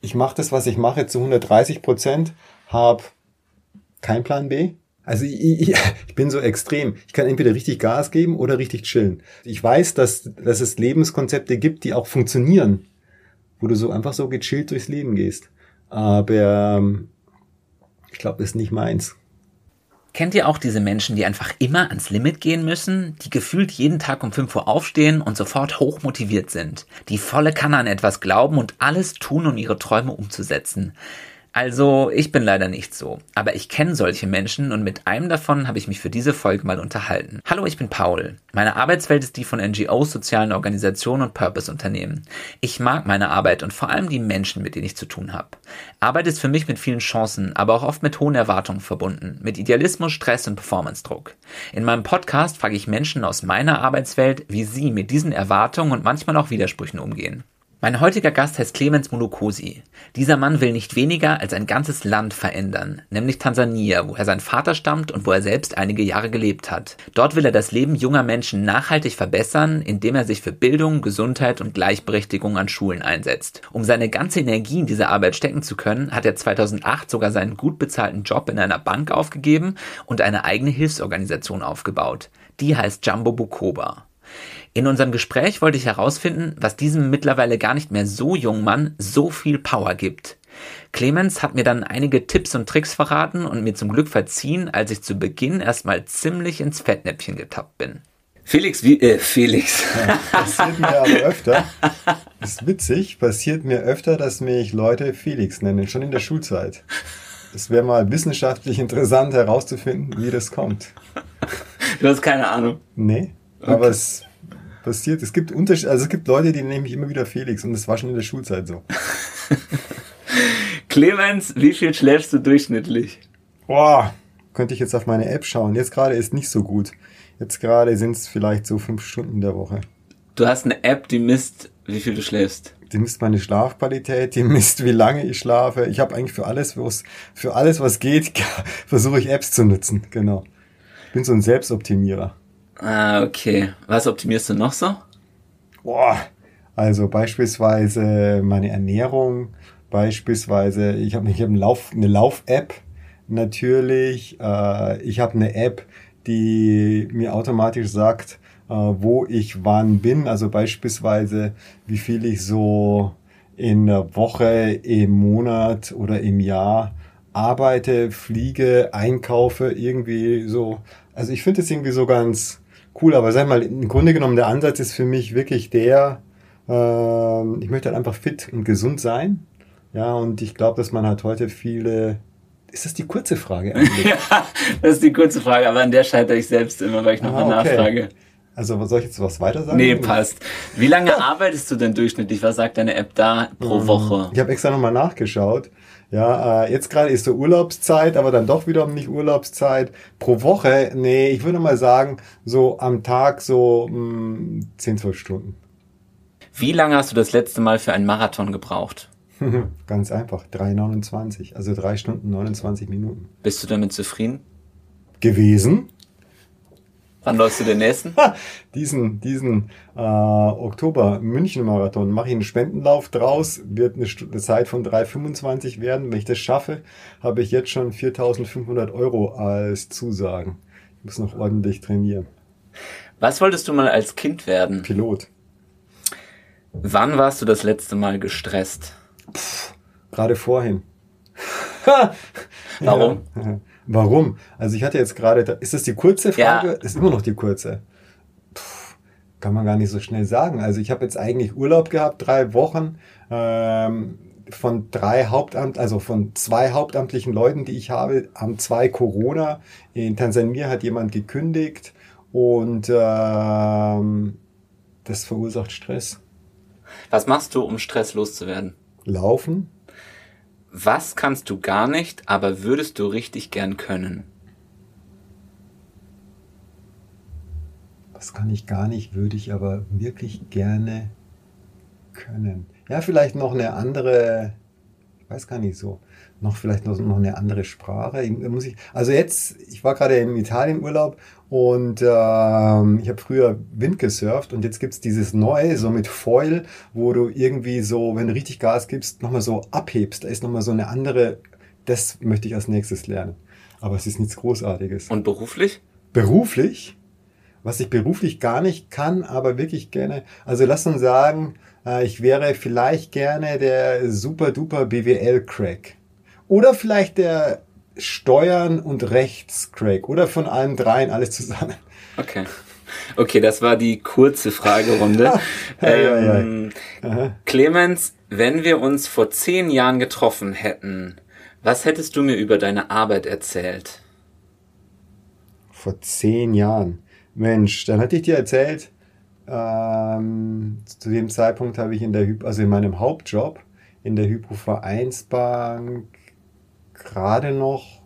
ich mache das, was ich mache, zu 130 Prozent, habe kein Plan B. Also ich, ich, ich bin so extrem. Ich kann entweder richtig Gas geben oder richtig chillen. Ich weiß, dass, dass es Lebenskonzepte gibt, die auch funktionieren, wo du so einfach so gechillt durchs Leben gehst. Aber ähm, ich glaube, das ist nicht meins. Kennt ihr auch diese Menschen, die einfach immer ans Limit gehen müssen, die gefühlt jeden Tag um 5 Uhr aufstehen und sofort hoch motiviert sind, die volle Kanne an etwas glauben und alles tun, um ihre Träume umzusetzen? Also, ich bin leider nicht so, aber ich kenne solche Menschen und mit einem davon habe ich mich für diese Folge mal unterhalten. Hallo, ich bin Paul. Meine Arbeitswelt ist die von NGOs, sozialen Organisationen und Purpose-Unternehmen. Ich mag meine Arbeit und vor allem die Menschen, mit denen ich zu tun habe. Arbeit ist für mich mit vielen Chancen, aber auch oft mit hohen Erwartungen verbunden, mit Idealismus, Stress und Performance-Druck. In meinem Podcast frage ich Menschen aus meiner Arbeitswelt, wie sie mit diesen Erwartungen und manchmal auch Widersprüchen umgehen. Mein heutiger Gast heißt Clemens Mulukosi. Dieser Mann will nicht weniger als ein ganzes Land verändern, nämlich Tansania, woher sein Vater stammt und wo er selbst einige Jahre gelebt hat. Dort will er das Leben junger Menschen nachhaltig verbessern, indem er sich für Bildung, Gesundheit und Gleichberechtigung an Schulen einsetzt. Um seine ganze Energie in diese Arbeit stecken zu können, hat er 2008 sogar seinen gut bezahlten Job in einer Bank aufgegeben und eine eigene Hilfsorganisation aufgebaut. Die heißt Jumbo Bukoba. In unserem Gespräch wollte ich herausfinden, was diesem mittlerweile gar nicht mehr so jungen Mann so viel Power gibt. Clemens hat mir dann einige Tipps und Tricks verraten und mir zum Glück verziehen, als ich zu Beginn erstmal ziemlich ins Fettnäpfchen getappt bin. Felix, wie, äh, Felix. Ja, passiert mir aber öfter. Ist witzig, passiert mir öfter, dass mich Leute Felix nennen, schon in der Schulzeit. Es wäre mal wissenschaftlich interessant herauszufinden, wie das kommt. Du hast keine Ahnung. Nee, okay. aber es passiert. Es gibt Unterschied, also es gibt Leute, die nennen mich immer wieder Felix und das war schon in der Schulzeit so. Clemens, wie viel schläfst du durchschnittlich? Boah, könnte ich jetzt auf meine App schauen. Jetzt gerade ist nicht so gut. Jetzt gerade sind es vielleicht so fünf Stunden der Woche. Du hast eine App, die misst, wie viel du schläfst. Die misst meine Schlafqualität, die misst, wie lange ich schlafe. Ich habe eigentlich für alles, für alles, was geht, versuche ich Apps zu nutzen. Genau. Ich bin so ein Selbstoptimierer. Ah, okay. Was optimierst du noch so? Boah, also beispielsweise meine Ernährung, beispielsweise, ich habe ich hab eine Lauf, eine Lauf-App natürlich. Äh, ich habe eine App, die mir automatisch sagt, äh, wo ich wann bin. Also beispielsweise, wie viel ich so in der Woche, im Monat oder im Jahr arbeite, fliege, einkaufe, irgendwie so. Also ich finde es irgendwie so ganz, cool. Aber sag mal, im Grunde genommen, der Ansatz ist für mich wirklich der, äh, ich möchte halt einfach fit und gesund sein. Ja, und ich glaube, dass man halt heute viele ist das die kurze Frage eigentlich? ja, das ist die kurze Frage, aber an der scheitere ich selbst immer, weil ich nochmal ah, okay. nachfrage. Also soll ich jetzt was weiter sagen? Nee, passt. Wie lange arbeitest du denn durchschnittlich? Was sagt deine App da pro mhm. Woche? Ich habe extra nochmal nachgeschaut. Ja, äh, jetzt gerade ist so Urlaubszeit, aber dann doch wiederum nicht Urlaubszeit. Pro Woche, nee, ich würde mal sagen, so am Tag so mh, hm, 10, 12 Stunden. Wie lange hast du das letzte Mal für einen Marathon gebraucht? Ganz einfach, 3,29, also 3 Stunden 29 Minuten. Bist du damit zufrieden? Gewesen. Wann läufst du den nächsten? diesen diesen äh, Oktober-München-Marathon mache ich einen Spendenlauf draus, wird eine, eine Zeit von 3,25 werden. Wenn ich das schaffe, habe ich jetzt schon 4.500 Euro als Zusagen. Ich muss noch ordentlich trainieren. Was wolltest du mal als Kind werden? Pilot. Wann warst du das letzte Mal gestresst? Puh, gerade vorhin. Warum? Ja. Warum? Also ich hatte jetzt gerade, ist das die kurze Frage? Ja. Ist immer noch die kurze. Puh, kann man gar nicht so schnell sagen. Also ich habe jetzt eigentlich Urlaub gehabt, drei Wochen. Ähm, von drei Hauptamt, also von zwei hauptamtlichen Leuten, die ich habe, haben zwei Corona. In Tansania hat jemand gekündigt und ähm, das verursacht Stress. Was machst du, um Stress loszuwerden? Laufen, was kannst du gar nicht, aber würdest du richtig gern können? Was kann ich gar nicht, würde ich aber wirklich gerne können. Ja, vielleicht noch eine andere weiß gar nicht so. Noch vielleicht noch, noch eine andere Sprache. Ich, muss ich, also jetzt, ich war gerade in Italien Urlaub und ähm, ich habe früher Wind gesurft und jetzt gibt's dieses neue, so mit Foil, wo du irgendwie so, wenn du richtig Gas gibst, nochmal so abhebst. Da ist nochmal so eine andere, das möchte ich als nächstes lernen. Aber es ist nichts Großartiges. Und beruflich? Beruflich? Was ich beruflich gar nicht kann, aber wirklich gerne. Also lass uns sagen, äh, ich wäre vielleicht gerne der super duper BWL-Crack. Oder vielleicht der Steuern- und Rechts-Crack. Oder von allen dreien alles zusammen. Okay. Okay, das war die kurze Fragerunde. ähm, Clemens, wenn wir uns vor zehn Jahren getroffen hätten, was hättest du mir über deine Arbeit erzählt? Vor zehn Jahren. Mensch, dann hatte ich dir erzählt, ähm, zu dem Zeitpunkt habe ich in der, Hy also in meinem Hauptjob in der Hypo-Vereinsbank gerade noch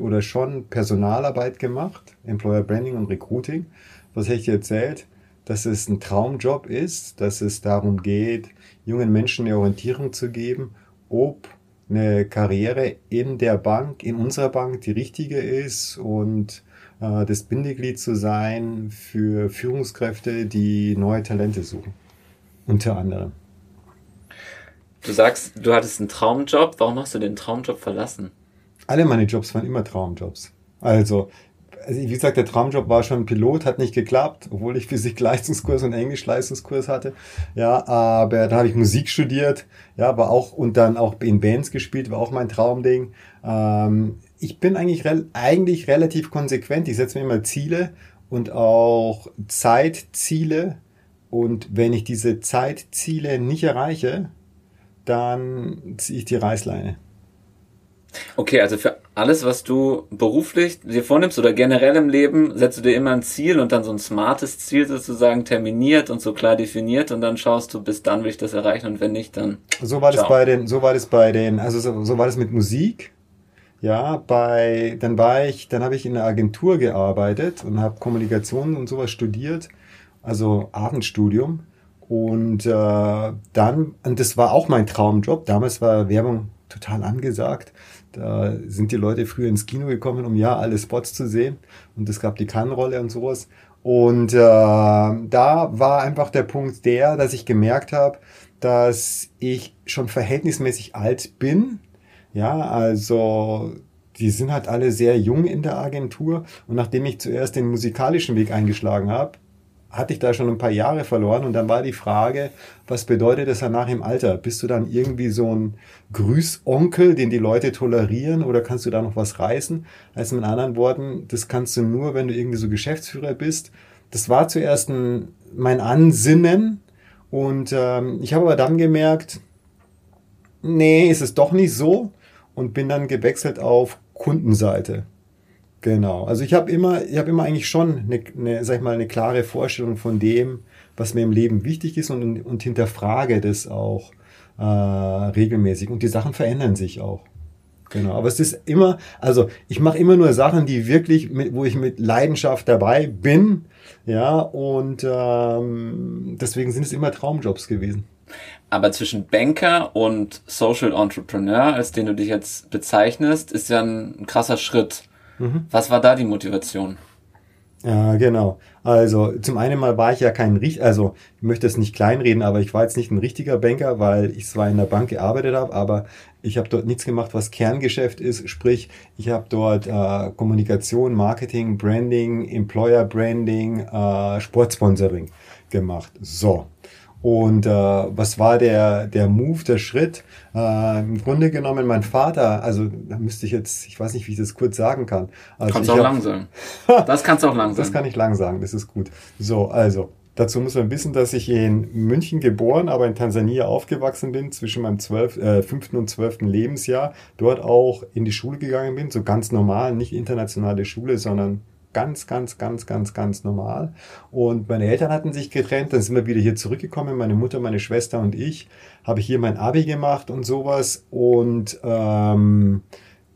oder schon Personalarbeit gemacht, Employer Branding und Recruiting. Was hätte ich dir erzählt? Dass es ein Traumjob ist, dass es darum geht, jungen Menschen eine Orientierung zu geben, ob eine Karriere in der Bank, in unserer Bank die richtige ist und äh, das Bindeglied zu sein für Führungskräfte, die neue Talente suchen. Unter anderem. Du sagst, du hattest einen Traumjob. Warum hast du den Traumjob verlassen? Alle meine Jobs waren immer Traumjobs. Also, also wie gesagt, der Traumjob war schon Pilot, hat nicht geklappt, obwohl ich Physik-Leistungskurs und Englisch-Leistungskurs hatte. Ja, aber da habe ich Musik studiert, ja, war auch und dann auch in Bands gespielt, war auch mein Traumding. Ähm, ich bin eigentlich, eigentlich relativ konsequent. Ich setze mir immer Ziele und auch Zeitziele. Und wenn ich diese Zeitziele nicht erreiche, dann ziehe ich die Reißleine. Okay, also für alles, was du beruflich dir vornimmst oder generell im Leben, setzt du dir immer ein Ziel und dann so ein smartes Ziel sozusagen terminiert und so klar definiert und dann schaust du, bis dann will ich das erreichen und wenn nicht, dann. So war ciao. das bei den, so war das bei den, also so, so war das mit Musik. Ja, bei, dann war ich, dann habe ich in einer Agentur gearbeitet und habe Kommunikation und sowas studiert, also Abendstudium. Und äh, dann, und das war auch mein Traumjob. Damals war Werbung total angesagt. Da sind die Leute früher ins Kino gekommen, um ja alle Spots zu sehen. Und es gab die Kannrolle und sowas. Und äh, da war einfach der Punkt der, dass ich gemerkt habe, dass ich schon verhältnismäßig alt bin ja, also die sind halt alle sehr jung in der Agentur. Und nachdem ich zuerst den musikalischen Weg eingeschlagen habe, hatte ich da schon ein paar Jahre verloren. Und dann war die Frage, was bedeutet das danach im Alter? Bist du dann irgendwie so ein Grüßonkel, den die Leute tolerieren? Oder kannst du da noch was reißen? Also mit anderen Worten, das kannst du nur, wenn du irgendwie so Geschäftsführer bist. Das war zuerst ein, mein Ansinnen. Und ähm, ich habe aber dann gemerkt, nee, ist es doch nicht so und bin dann gewechselt auf Kundenseite. Genau. Also ich habe immer, ich habe immer eigentlich schon eine, eine, sag ich mal, eine klare Vorstellung von dem, was mir im Leben wichtig ist und, und hinterfrage das auch äh, regelmäßig. Und die Sachen verändern sich auch. Genau. Aber es ist immer, also ich mache immer nur Sachen, die wirklich, mit, wo ich mit Leidenschaft dabei bin. Ja, und ähm, deswegen sind es immer Traumjobs gewesen. Aber zwischen Banker und Social Entrepreneur, als den du dich jetzt bezeichnest, ist ja ein krasser Schritt. Mhm. Was war da die Motivation? Ja, genau. Also zum einen mal war ich ja kein richtig, also ich möchte es nicht kleinreden, aber ich war jetzt nicht ein richtiger Banker, weil ich zwar in der Bank gearbeitet habe, aber ich habe dort nichts gemacht, was Kerngeschäft ist. Sprich, ich habe dort äh, Kommunikation, Marketing, Branding, Employer Branding, äh, Sportsponsoring gemacht. So. Und äh, was war der, der Move, der Schritt? Äh, Im Grunde genommen, mein Vater, also da müsste ich jetzt, ich weiß nicht, wie ich das kurz sagen kann. Also kannst du auch hab, lang sagen. Das kannst du auch lang sagen. Das kann ich lang sagen, das ist gut. So, also, dazu muss man wissen, dass ich in München geboren, aber in Tansania aufgewachsen bin, zwischen meinem 12, äh, 5. und 12. Lebensjahr, dort auch in die Schule gegangen bin, so ganz normal, nicht internationale Schule, sondern ganz, ganz, ganz, ganz, ganz normal. Und meine Eltern hatten sich getrennt, dann sind wir wieder hier zurückgekommen. Meine Mutter, meine Schwester und ich habe hier mein Abi gemacht und sowas und ähm,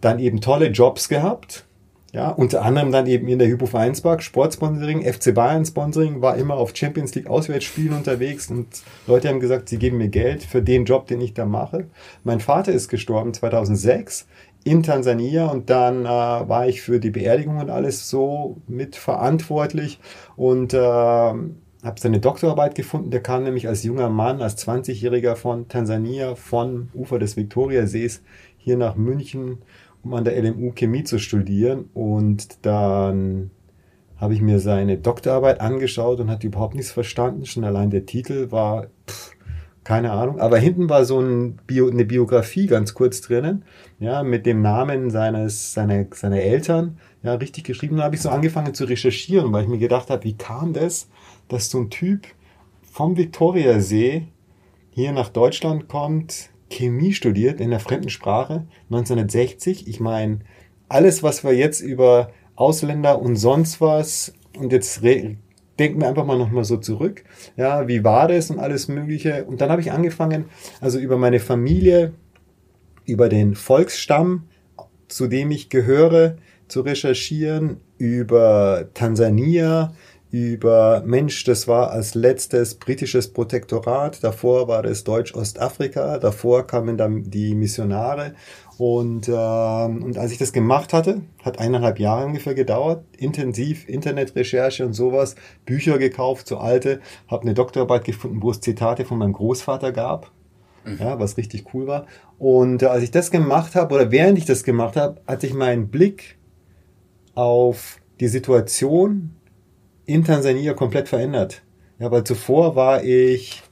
dann eben tolle Jobs gehabt. Ja, unter anderem dann eben in der Hypo Vereinspark, Sportsponsoring, FC Bayern Sponsoring, war immer auf Champions League Auswärtsspielen unterwegs und Leute haben gesagt, sie geben mir Geld für den Job, den ich da mache. Mein Vater ist gestorben 2006 in Tansania und dann äh, war ich für die Beerdigung und alles so mitverantwortlich und äh, habe seine Doktorarbeit gefunden. Der kam nämlich als junger Mann, als 20-Jähriger von Tansania, von Ufer des Viktoriasees hier nach München um an der LMU Chemie zu studieren. Und dann habe ich mir seine Doktorarbeit angeschaut und hatte überhaupt nichts verstanden. Schon allein der Titel war, pff, keine Ahnung. Aber hinten war so ein Bio, eine Biografie ganz kurz drinnen, ja, mit dem Namen seines, seiner, seiner Eltern, ja, richtig geschrieben. Da habe ich so angefangen zu recherchieren, weil ich mir gedacht habe, wie kam das, dass so ein Typ vom Viktoriasee hier nach Deutschland kommt, Chemie studiert in der fremden Sprache 1960. Ich meine, alles, was wir jetzt über Ausländer und sonst was und jetzt denken wir einfach mal nochmal so zurück. Ja, wie war das und alles Mögliche. Und dann habe ich angefangen, also über meine Familie, über den Volksstamm, zu dem ich gehöre, zu recherchieren, über Tansania, über Mensch, das war als letztes britisches Protektorat, davor war das Deutsch-Ostafrika, davor kamen dann die Missionare und, äh, und als ich das gemacht hatte, hat eineinhalb Jahre ungefähr gedauert, intensiv Internetrecherche und sowas, Bücher gekauft, so alte, habe eine Doktorarbeit gefunden, wo es Zitate von meinem Großvater gab, mhm. ja, was richtig cool war. Und äh, als ich das gemacht habe, oder während ich das gemacht habe, hat sich mein Blick auf die Situation in Tansania komplett verändert. Ja, weil zuvor war ich,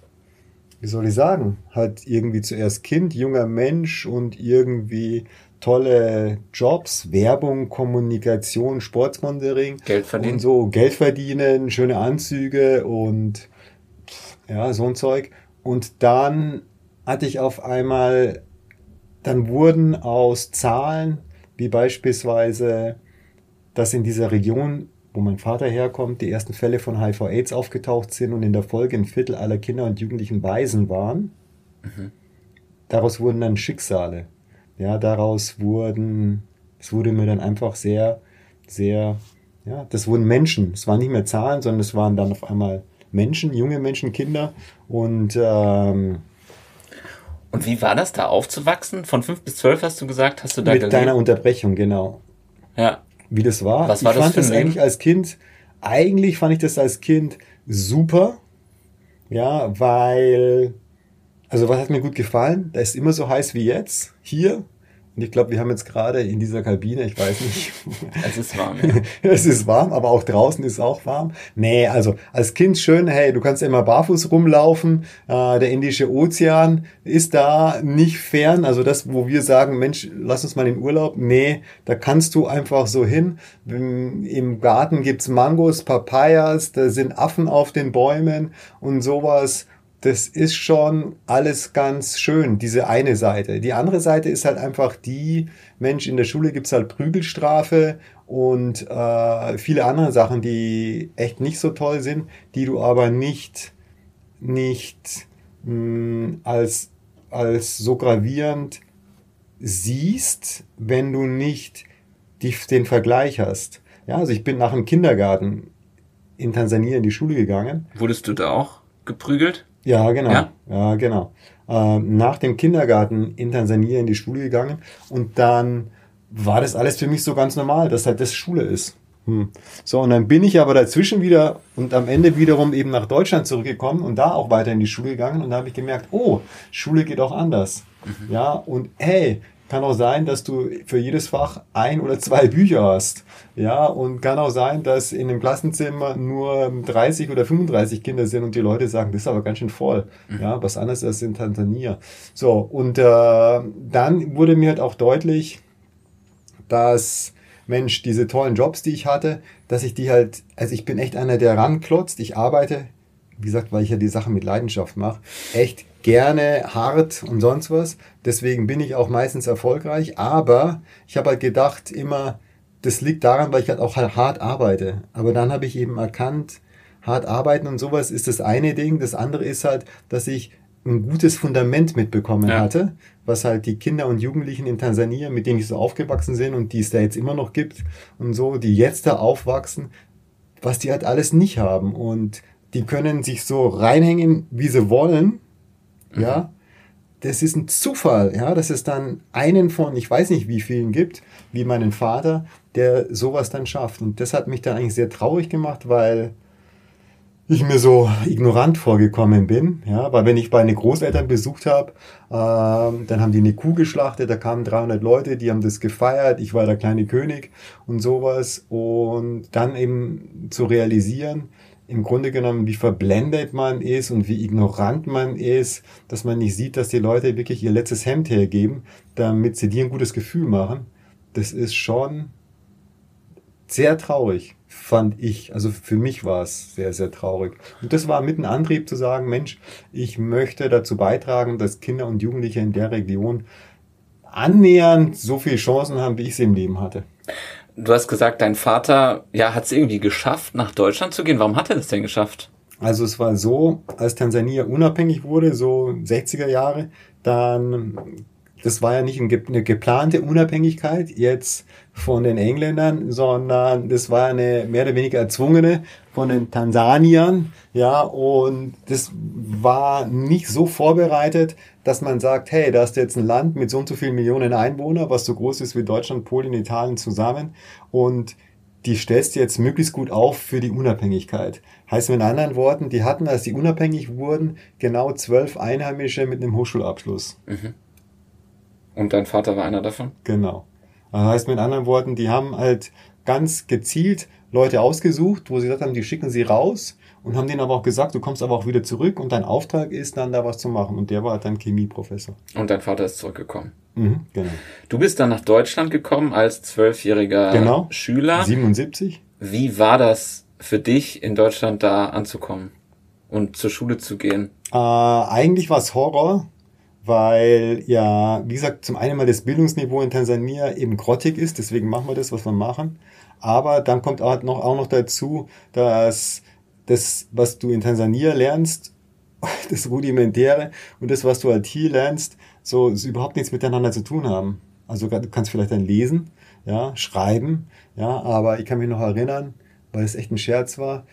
wie soll ich sagen, halt irgendwie zuerst Kind, junger Mensch und irgendwie tolle Jobs, Werbung, Kommunikation, Sportsponsoring. Geld verdienen. Und so Geld verdienen, schöne Anzüge und ja, so ein Zeug. Und dann hatte ich auf einmal, dann wurden aus Zahlen, wie beispielsweise, dass in dieser Region wo mein Vater herkommt, die ersten Fälle von HIV-Aids aufgetaucht sind und in der Folge ein Viertel aller Kinder und Jugendlichen Waisen waren. Mhm. Daraus wurden dann Schicksale. Ja, daraus wurden, es wurde mir dann einfach sehr, sehr, ja, das wurden Menschen. Es waren nicht mehr Zahlen, sondern es waren dann auf einmal Menschen, junge Menschen, Kinder und ähm, und wie war das da aufzuwachsen? Von fünf bis zwölf hast du gesagt, hast du da Mit gelebt? deiner Unterbrechung, genau. Ja wie das war. Was war ich fand das, das eigentlich als Kind, eigentlich fand ich das als Kind super. Ja, weil, also was hat mir gut gefallen? Da ist immer so heiß wie jetzt, hier. Und ich glaube, wir haben jetzt gerade in dieser Kabine, ich weiß nicht. Es ist warm, ja. es ist warm, aber auch draußen ist es auch warm. Nee, also als Kind schön, hey, du kannst immer barfuß rumlaufen. Äh, der Indische Ozean ist da nicht fern. Also das, wo wir sagen, Mensch, lass uns mal in Urlaub. Nee, da kannst du einfach so hin. Im Garten gibt's Mangos, Papayas, da sind Affen auf den Bäumen und sowas das ist schon alles ganz schön, diese eine Seite. Die andere Seite ist halt einfach die, Mensch, in der Schule gibt's halt Prügelstrafe und äh, viele andere Sachen, die echt nicht so toll sind, die du aber nicht, nicht mh, hm, als, als so gravierend siehst, wenn du nicht die, den Vergleich hast. Ja, also ich bin nach dem Kindergarten in Tansania in die Schule gegangen. Wurdest du da auch geprügelt? Ja, genau. Ja, ja genau. Ähm, nach dem Kindergarten in Tansania in die Schule gegangen und dann war das alles für mich so ganz normal, dass halt das Schule ist. Hm. So, und dann bin ich aber dazwischen wieder und am Ende wiederum eben nach Deutschland zurückgekommen und da auch weiter in die Schule gegangen und da habe ich gemerkt, oh, Schule geht auch anders. Mhm. Ja, und hey, kann auch sein, dass du für jedes Fach ein oder zwei Bücher hast. Ja, und kann auch sein, dass in dem Klassenzimmer nur 30 oder 35 Kinder sind und die Leute sagen, das ist aber ganz schön voll. Mhm. Ja, was anderes als in Tansania. So, und äh, dann wurde mir halt auch deutlich, dass Mensch, diese tollen Jobs, die ich hatte, dass ich die halt, also ich bin echt einer, der ranklotzt. Ich arbeite, wie gesagt, weil ich ja die Sache mit Leidenschaft mache, echt gerne hart und sonst was. Deswegen bin ich auch meistens erfolgreich. Aber ich habe halt gedacht immer, das liegt daran, weil ich halt auch halt hart arbeite. Aber dann habe ich eben erkannt, hart arbeiten und sowas ist das eine Ding. Das andere ist halt, dass ich ein gutes Fundament mitbekommen Ja. hatte, was halt die Kinder und Jugendlichen in Tansania, mit denen ich so aufgewachsen sind und die es da jetzt immer noch gibt und so, die jetzt da aufwachsen, was die halt alles nicht haben. Und die können sich so reinhängen, wie sie wollen. Ja. Das ist ein Zufall, ja, dass es dann einen von, ich weiß nicht wie vielen gibt, wie meinen Vater, der sowas dann schafft. Und das hat mich dann eigentlich sehr traurig gemacht, weil ich mir so ignorant vorgekommen bin. Ja, weil wenn ich meine Großeltern besucht habe, ähm, dann haben die eine Kuh geschlachtet, da kamen 300 Leute, die haben das gefeiert, ich war der kleine König und sowas. Und dann eben zu realisieren, im Grunde genommen, wie verblendet man ist und wie ignorant man ist, dass man nicht sieht, dass die Leute wirklich ihr letztes Hemd hergeben, damit sie dir ein gutes Gefühl machen. Das ist schon sehr traurig, fand ich. Also für mich war es sehr, sehr traurig. Und das war mit ein Antrieb zu sagen, Mensch, ich möchte dazu beitragen, dass Kinder und Jugendliche in der Region annähernd so viele Chancen haben, wie ich sie im Leben hatte. Du hast gesagt, dein Vater ja, hat es irgendwie geschafft, nach Deutschland zu gehen. Warum hat er das denn geschafft? Also es war so, als Tansania unabhängig wurde, so 60er Jahre, dann, das war ja nicht eine geplante Unabhängigkeit jetzt von den Engländern, sondern das war eine mehr oder weniger erzwungene von den Tansaniern, ja, und das war nicht so vorbereitet, dass man sagt, hey, da ist jetzt ein Land mit so und so vielen Millionen Einwohnern, was so groß ist wie Deutschland, Polen, Italien zusammen und die stellst jetzt möglichst gut auf für die Unabhängigkeit. Heißt mit anderen Worten, die hatten, als die unabhängig wurden, genau zwölf Einheimische mit einem Hochschulabschluss. Und dein Vater war einer davon? Genau. Das heißt mit anderen Worten, die haben halt ganz gezielt Leute ausgesucht, wo sie gesagt haben, die schicken sie raus und haben denen aber auch gesagt, du kommst aber auch wieder zurück und dein Auftrag ist dann da was zu machen. Und der war halt dann Chemieprofessor. Und dein Vater ist zurückgekommen. Mhm, genau. Du bist dann nach Deutschland gekommen als zwölfjähriger Genau. Schüler. 77? Wie war das für dich, in Deutschland da anzukommen und zur Schule zu gehen? Äh, eigentlich war es Horror, weil ja, wie gesagt, zum einen mal das Bildungsniveau in Tansania eben grottig ist, deswegen machen wir das, was wir machen. Aber dann kommt auch noch, auch noch dazu, dass das, was du in Tansania lernst, das Rudimentäre und das, was du halt hier lernst, so überhaupt nichts miteinander zu tun haben. Also du kannst vielleicht dann lesen, ja, schreiben, ja, aber ich kann mich noch erinnern, weil es echt ein Scherz war.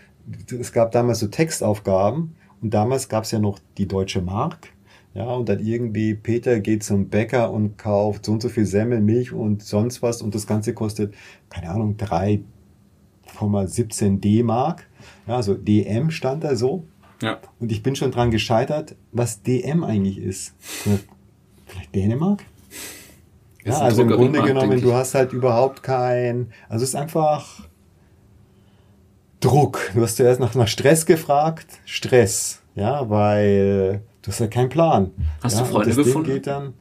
Es gab damals so Textaufgaben und damals gab es ja noch die deutsche Mark. Ja, und dann irgendwie Peter geht zum Bäcker und kauft so und so viel Semmel, Milch und sonst was und das Ganze kostet, keine Ahnung, 3,17 D-Mark. Ja, also DM stand da so. Ja. Und ich bin schon dran gescheitert, was DM eigentlich ist. Vielleicht Dänemark? Ist Ja, also im Grunde genommen, du hast halt überhaupt kein, also es ist einfach Druck. Du hast zuerst nach, nach Stress gefragt, Stress, ja, weil du hast ja keinen Plan. Hast ja, du Freunde gefunden? Dann,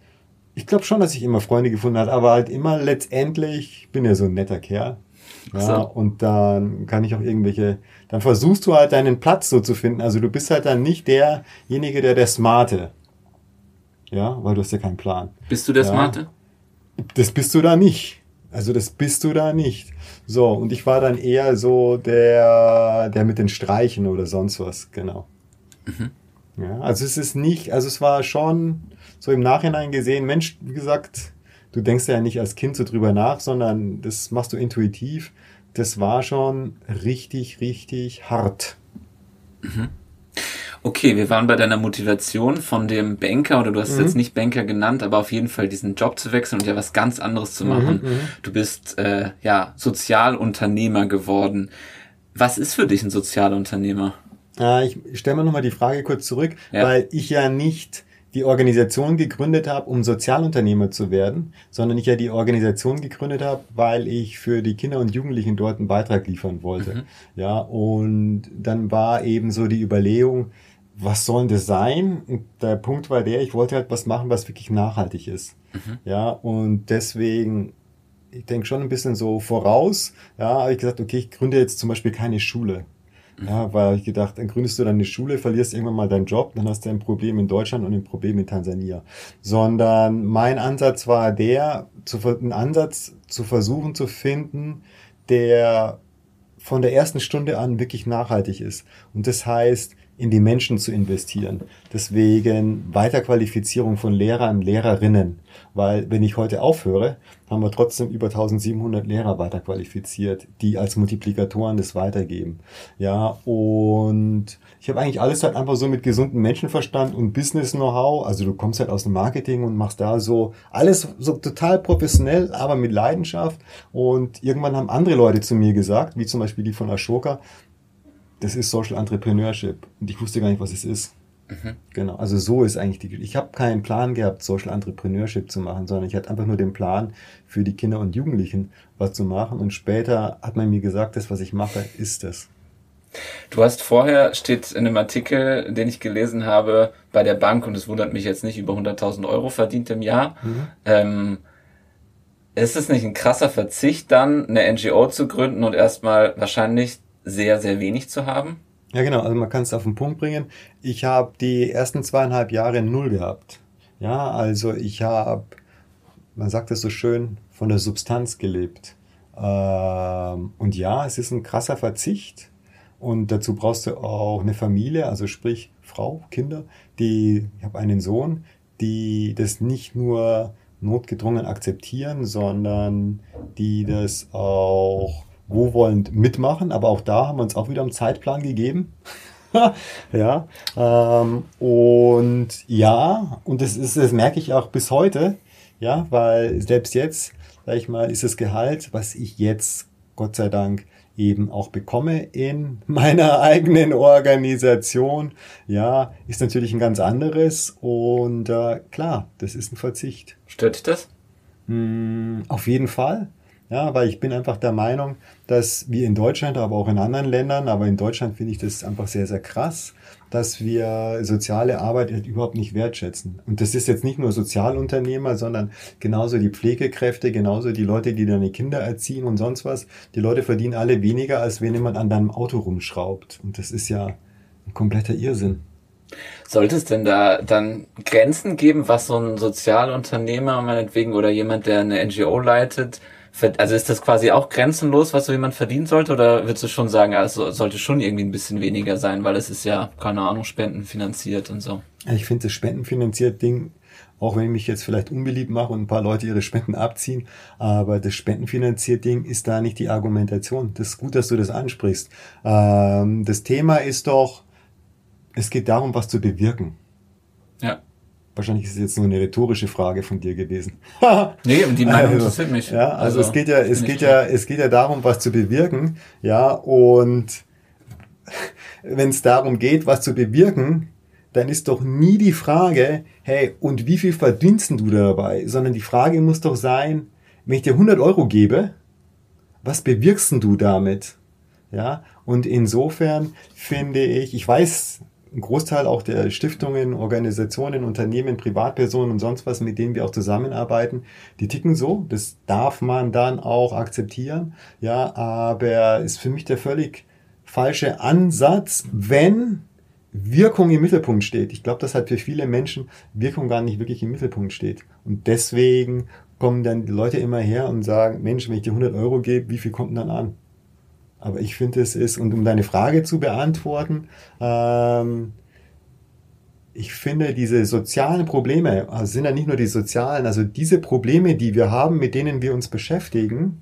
ich glaube schon, dass ich immer Freunde gefunden habe, aber halt immer letztendlich, ich bin ja so ein netter Kerl. Ja, so. und dann kann ich auch irgendwelche, dann versuchst du halt deinen Platz so zu finden. Also du bist halt dann nicht derjenige, der der Smarte. Ja, weil du hast ja keinen Plan. Bist du der Ja. Smarte? Das bist du da nicht. Also das bist du da nicht. So, und ich war dann eher so der, der mit den Streichen oder sonst was, genau. Ja, also es ist nicht, also es war schon so im Nachhinein gesehen, Mensch, wie gesagt, du denkst ja nicht als Kind so drüber nach, sondern das machst du intuitiv. Das war schon richtig, richtig hart. Okay, wir waren bei deiner Motivation von dem Banker, oder du hast es Mhm. jetzt nicht Banker genannt, aber auf jeden Fall diesen Job zu wechseln und ja was ganz anderes zu machen. mhm. Du bist äh, ja Sozialunternehmer geworden. Was ist für dich ein Sozialunternehmer? Äh, ich stelle mir nochmal die Frage kurz zurück, Ja. weil ich ja nicht die Organisation gegründet habe, um Sozialunternehmer zu werden, sondern ich ja die Organisation gegründet habe, weil ich für die Kinder und Jugendlichen dort einen Beitrag liefern wollte. Ja, und dann war eben so die Überlegung, was soll denn das sein? Und der Punkt war der, ich wollte halt was machen, was wirklich nachhaltig ist. Ja, und deswegen ich denke schon ein bisschen so voraus. Ja, habe ich gesagt, okay, ich gründe jetzt zum Beispiel keine Schule. Ja, weil ich gedacht, dann gründest du dann eine Schule, verlierst irgendwann mal deinen Job, dann hast du ein Problem in Deutschland und ein Problem in Tansania. Sondern mein Ansatz war der, zu, einen Ansatz zu versuchen zu finden, der von der ersten Stunde an wirklich nachhaltig ist. Und das heißt, in die Menschen zu investieren. Deswegen Weiterqualifizierung von Lehrern, Lehrerinnen. Weil wenn ich heute aufhöre, haben wir trotzdem über 1700 Lehrer weiterqualifiziert, die als Multiplikatoren das weitergeben. Ja, und ich habe eigentlich alles halt einfach so mit gesundem Menschenverstand und Business-Know-how. Also du kommst halt aus dem Marketing und machst da so alles so total professionell, aber mit Leidenschaft. Und irgendwann haben andere Leute zu mir gesagt, wie zum Beispiel die von Ashoka, das ist Social Entrepreneurship. Und ich wusste gar nicht, was es ist. Mhm. Genau, also so ist eigentlich die. Ich habe keinen Plan gehabt, Social Entrepreneurship zu machen, sondern ich hatte einfach nur den Plan, für die Kinder und Jugendlichen was zu machen. Und später hat man mir gesagt, das, was ich mache, ist das. Du hast vorher, steht in einem Artikel, den ich gelesen habe, bei der Bank, und es wundert mich jetzt nicht, über 100.000 Euro verdient im Jahr. Mhm. Ähm, ist es nicht ein krasser Verzicht dann, eine NGO zu gründen und erstmal wahrscheinlich sehr, sehr wenig zu haben? Ja, genau. Also man kann es auf den Punkt bringen. Ich habe die ersten zweieinhalb Jahre null gehabt. Ja, also ich habe, man sagt es so schön, von der Substanz gelebt. Ähm, und ja, es ist ein krasser Verzicht. Und dazu brauchst du auch eine Familie, also sprich Frau, Kinder, die, ich habe einen Sohn, die das nicht nur notgedrungen akzeptieren, sondern die das auch wohlwollend mitmachen, aber auch da haben wir uns auch wieder einen Zeitplan gegeben. ja, ähm, und ja, und das ist, das merke ich auch bis heute, ja, weil selbst jetzt, sag ich mal, ist das Gehalt, was ich jetzt, Gott sei Dank, eben auch bekomme in meiner eigenen Organisation, ja, ist natürlich ein ganz anderes und äh, klar, das ist ein Verzicht. Stört dich das? Mm, auf jeden Fall. Ja, weil ich bin einfach der Meinung, dass wir in Deutschland, aber auch in anderen Ländern, aber in Deutschland finde ich das einfach sehr, sehr krass, dass wir soziale Arbeit halt überhaupt nicht wertschätzen. Und das ist jetzt nicht nur Sozialunternehmer, sondern genauso die Pflegekräfte, genauso die Leute, die deine Kinder erziehen und sonst was. Die Leute verdienen alle weniger, als wenn jemand an deinem Auto rumschraubt. Und das ist ja ein kompletter Irrsinn. Sollte es denn da dann Grenzen geben, was so ein Sozialunternehmer meinetwegen oder jemand, der eine NGO leitet, also ist das quasi auch grenzenlos, was so jemand verdienen sollte? Oder würdest du schon sagen, also sollte schon irgendwie ein bisschen weniger sein, weil es ist ja, keine Ahnung, spendenfinanziert und so? Ich finde das spendenfinanziert Ding, auch wenn ich mich jetzt vielleicht unbeliebt mache und ein paar Leute ihre Spenden abziehen, aber das spendenfinanziert Ding ist da nicht die Argumentation. Das ist gut, dass du das ansprichst. Ähm, das Thema ist doch, es geht darum, was zu bewirken. Ja. Wahrscheinlich ist es jetzt nur eine rhetorische Frage von dir gewesen. nee, und die Meinung also, interessiert mich. Ja, also, also es geht ja, es geht ja, es geht ja darum, was zu bewirken, ja, und wenn es darum geht, was zu bewirken, dann ist doch nie die Frage, hey, und wie viel verdienst du dabei? Sondern die Frage muss doch sein, wenn ich dir 100 Euro gebe, was bewirkst du damit? Ja, und insofern finde ich, ich weiß, ein Großteil auch der Stiftungen, Organisationen, Unternehmen, Privatpersonen und sonst was, mit denen wir auch zusammenarbeiten, die ticken so. Das darf man dann auch akzeptieren. Ja, aber ist für mich der völlig falsche Ansatz, wenn Wirkung im Mittelpunkt steht. Ich glaube, dass halt für viele Menschen Wirkung gar nicht wirklich im Mittelpunkt steht. Und deswegen kommen dann die Leute immer her und sagen, Mensch, wenn ich dir 100 Euro gebe, wie viel kommt denn dann an? Aber ich finde, es ist, und um deine Frage zu beantworten, ähm, ich finde, diese sozialen Probleme, also sind ja nicht nur die sozialen, also diese Probleme, die wir haben, mit denen wir uns beschäftigen,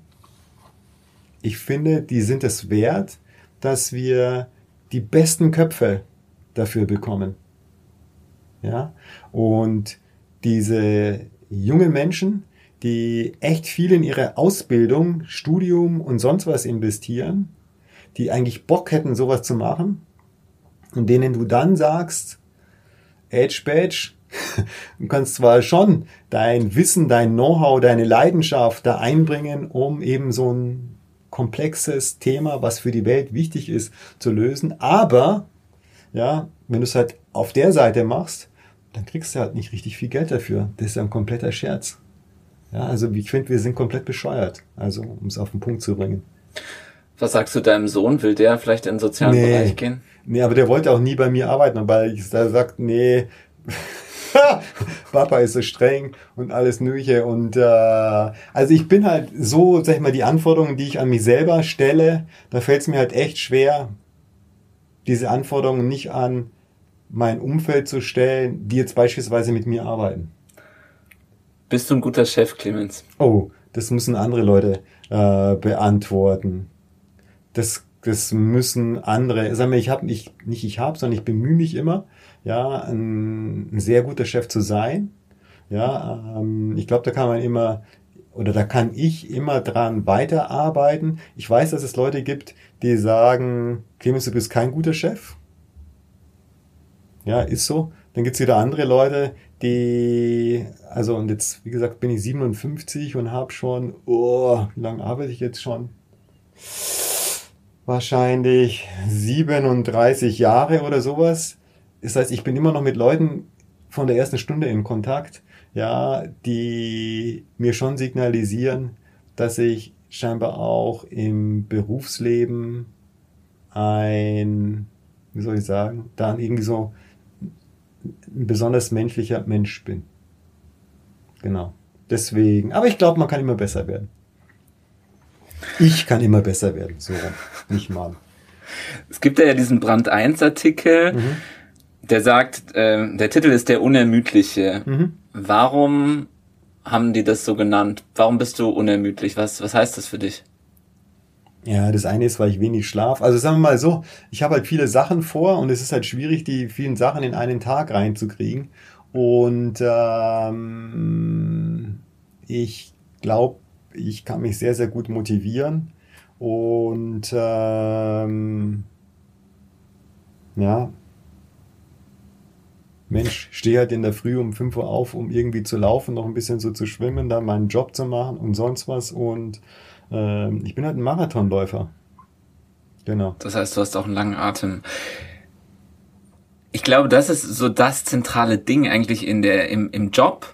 ich finde, die sind es wert, dass wir die besten Köpfe dafür bekommen. Ja? Und diese jungen Menschen, die echt viel in ihre Ausbildung, Studium und sonst was investieren, die eigentlich Bock hätten, sowas zu machen und denen du dann sagst, Edge Badge, du kannst zwar schon dein Wissen, dein Know-how, deine Leidenschaft da einbringen, um eben so ein komplexes Thema, was für die Welt wichtig ist, zu lösen, aber ja, wenn du es halt auf der Seite machst, dann kriegst du halt nicht richtig viel Geld dafür. Das ist ja ein kompletter Scherz. Ja, also ich finde, wir sind komplett bescheuert. Also, um es auf den Punkt zu bringen. Was sagst du deinem Sohn? Will der vielleicht in den sozialen nee. Bereich gehen? Nee, aber der wollte auch nie bei mir arbeiten, weil ich da sagt, nee, Papa ist so streng und alles Mögliche. Und äh, also ich bin halt so, sag ich mal, die Anforderungen, die ich an mich selber stelle, da fällt es mir halt echt schwer, diese Anforderungen nicht an mein Umfeld zu stellen, die jetzt beispielsweise mit mir arbeiten. Bist du ein guter Chef, Clemens? Oh, das müssen andere Leute äh, beantworten. Das, das müssen andere. Sag mal, ich habe nicht, nicht ich habe, sondern ich bemühe mich immer, ja, ein, ein sehr guter Chef zu sein. Ja, ähm, ich glaube, da kann man immer oder da kann ich immer dran weiterarbeiten. Ich weiß, dass es Leute gibt, die sagen, Clemens, du bist kein guter Chef. Ja, ist so. Dann gibt's wieder andere Leute, die, also und jetzt, wie gesagt, bin ich 57 und habe schon, oh, wie lange arbeite ich jetzt schon? Wahrscheinlich 37 Jahre oder sowas. Das heißt, ich bin immer noch mit Leuten von der ersten Stunde in Kontakt, ja, die mir schon signalisieren, dass ich scheinbar auch im Berufsleben ein, wie soll ich sagen, dann irgendwie so ein besonders menschlicher Mensch bin. Genau. Deswegen. Aber ich glaube, man kann immer besser werden. Ich kann immer besser werden. So, nicht mal. Es gibt ja diesen Brand 1 Artikel, mhm. der sagt, äh, der Titel ist der Unermüdliche. Mhm. Warum haben die das so genannt? Warum bist du unermüdlich? Was, was heißt das für dich? Ja, das eine ist, weil ich wenig schlaf. Also sagen wir mal so, ich habe halt viele Sachen vor und es ist halt schwierig, die vielen Sachen in einen Tag reinzukriegen. Und ähm, ich glaube, ich kann mich sehr, sehr gut motivieren. Und ähm, ja, Mensch, stehe halt in der Früh um 5 Uhr auf, um irgendwie zu laufen, noch ein bisschen so zu schwimmen, dann meinen Job zu machen und sonst was. Und ähm, ich bin halt ein Marathonläufer. Genau. Das heißt, du hast auch einen langen Atem. Ich glaube, das ist so das zentrale Ding eigentlich in der, im, im Job,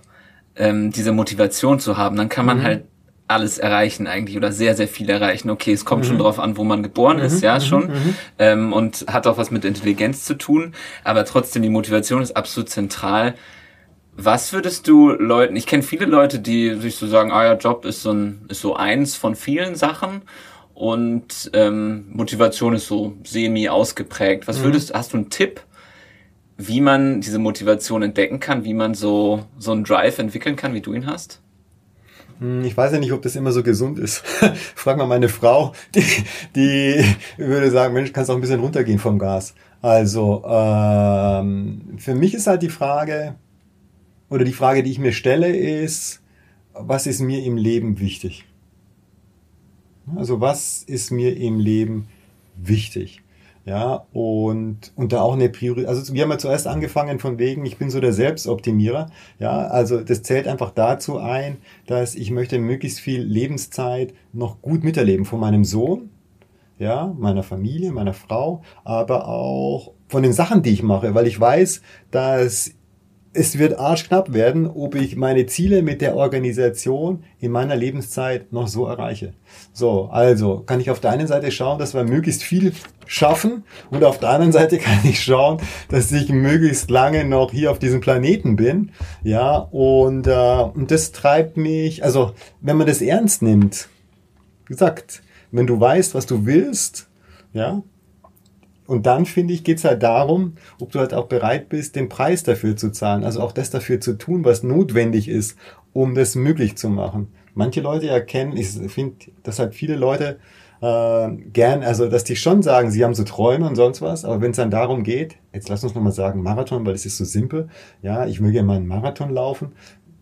ähm, diese Motivation zu haben. Dann kann man mhm. halt alles erreichen eigentlich oder sehr, sehr viel erreichen. Okay, es kommt mhm. schon drauf an, wo man geboren mhm. ist, ja, mhm. schon. Mhm. Ähm, und hat auch was mit Intelligenz zu tun. Aber trotzdem, die Motivation ist absolut zentral. Was würdest du Leuten, ich kenne viele Leute, die sich so sagen, ah ja, Job ist so, ein, ist so eins von vielen Sachen und ähm, Motivation ist so semi ausgeprägt. Was mhm. würdest, hast du einen Tipp, wie man diese Motivation entdecken kann, wie man so, so einen Drive entwickeln kann, wie du ihn hast? Hm, ich weiß ja nicht, ob das immer so gesund ist. Frag mal meine Frau, die, die würde sagen, Mensch, kannst auch ein bisschen runtergehen vom Gas. Also ähm, für mich ist halt die Frage, oder die Frage, die ich mir stelle, ist, was ist mir im Leben wichtig? Also was ist mir im Leben wichtig? Ja, und, und da auch eine Priorität. Also wir haben ja zuerst angefangen von wegen, ich bin so der Selbstoptimierer. Ja, also das zählt einfach dazu ein, dass ich möchte möglichst viel Lebenszeit noch gut miterleben von meinem Sohn, ja, meiner Familie, meiner Frau, aber auch von den Sachen, die ich mache, weil ich weiß, dass es wird arschknapp werden, ob ich meine Ziele mit der Organisation in meiner Lebenszeit noch so erreiche. So, also kann ich auf der einen Seite schauen, dass wir möglichst viel schaffen und auf der anderen Seite kann ich schauen, dass ich möglichst lange noch hier auf diesem Planeten bin. Ja, und, äh, und das treibt mich, also wenn man das ernst nimmt, gesagt, wenn du weißt, was du willst, ja, und dann, finde ich, geht's halt darum, ob du halt auch bereit bist, den Preis dafür zu zahlen. Also auch das dafür zu tun, was notwendig ist, um das möglich zu machen. Manche Leute erkennen, ich finde, dass halt viele Leute äh, gern, also dass die schon sagen, sie haben so Träume und sonst was, aber wenn es dann darum geht, jetzt lass uns nochmal sagen Marathon, weil es ist so simpel, ja, ich möge ja mal einen Marathon laufen,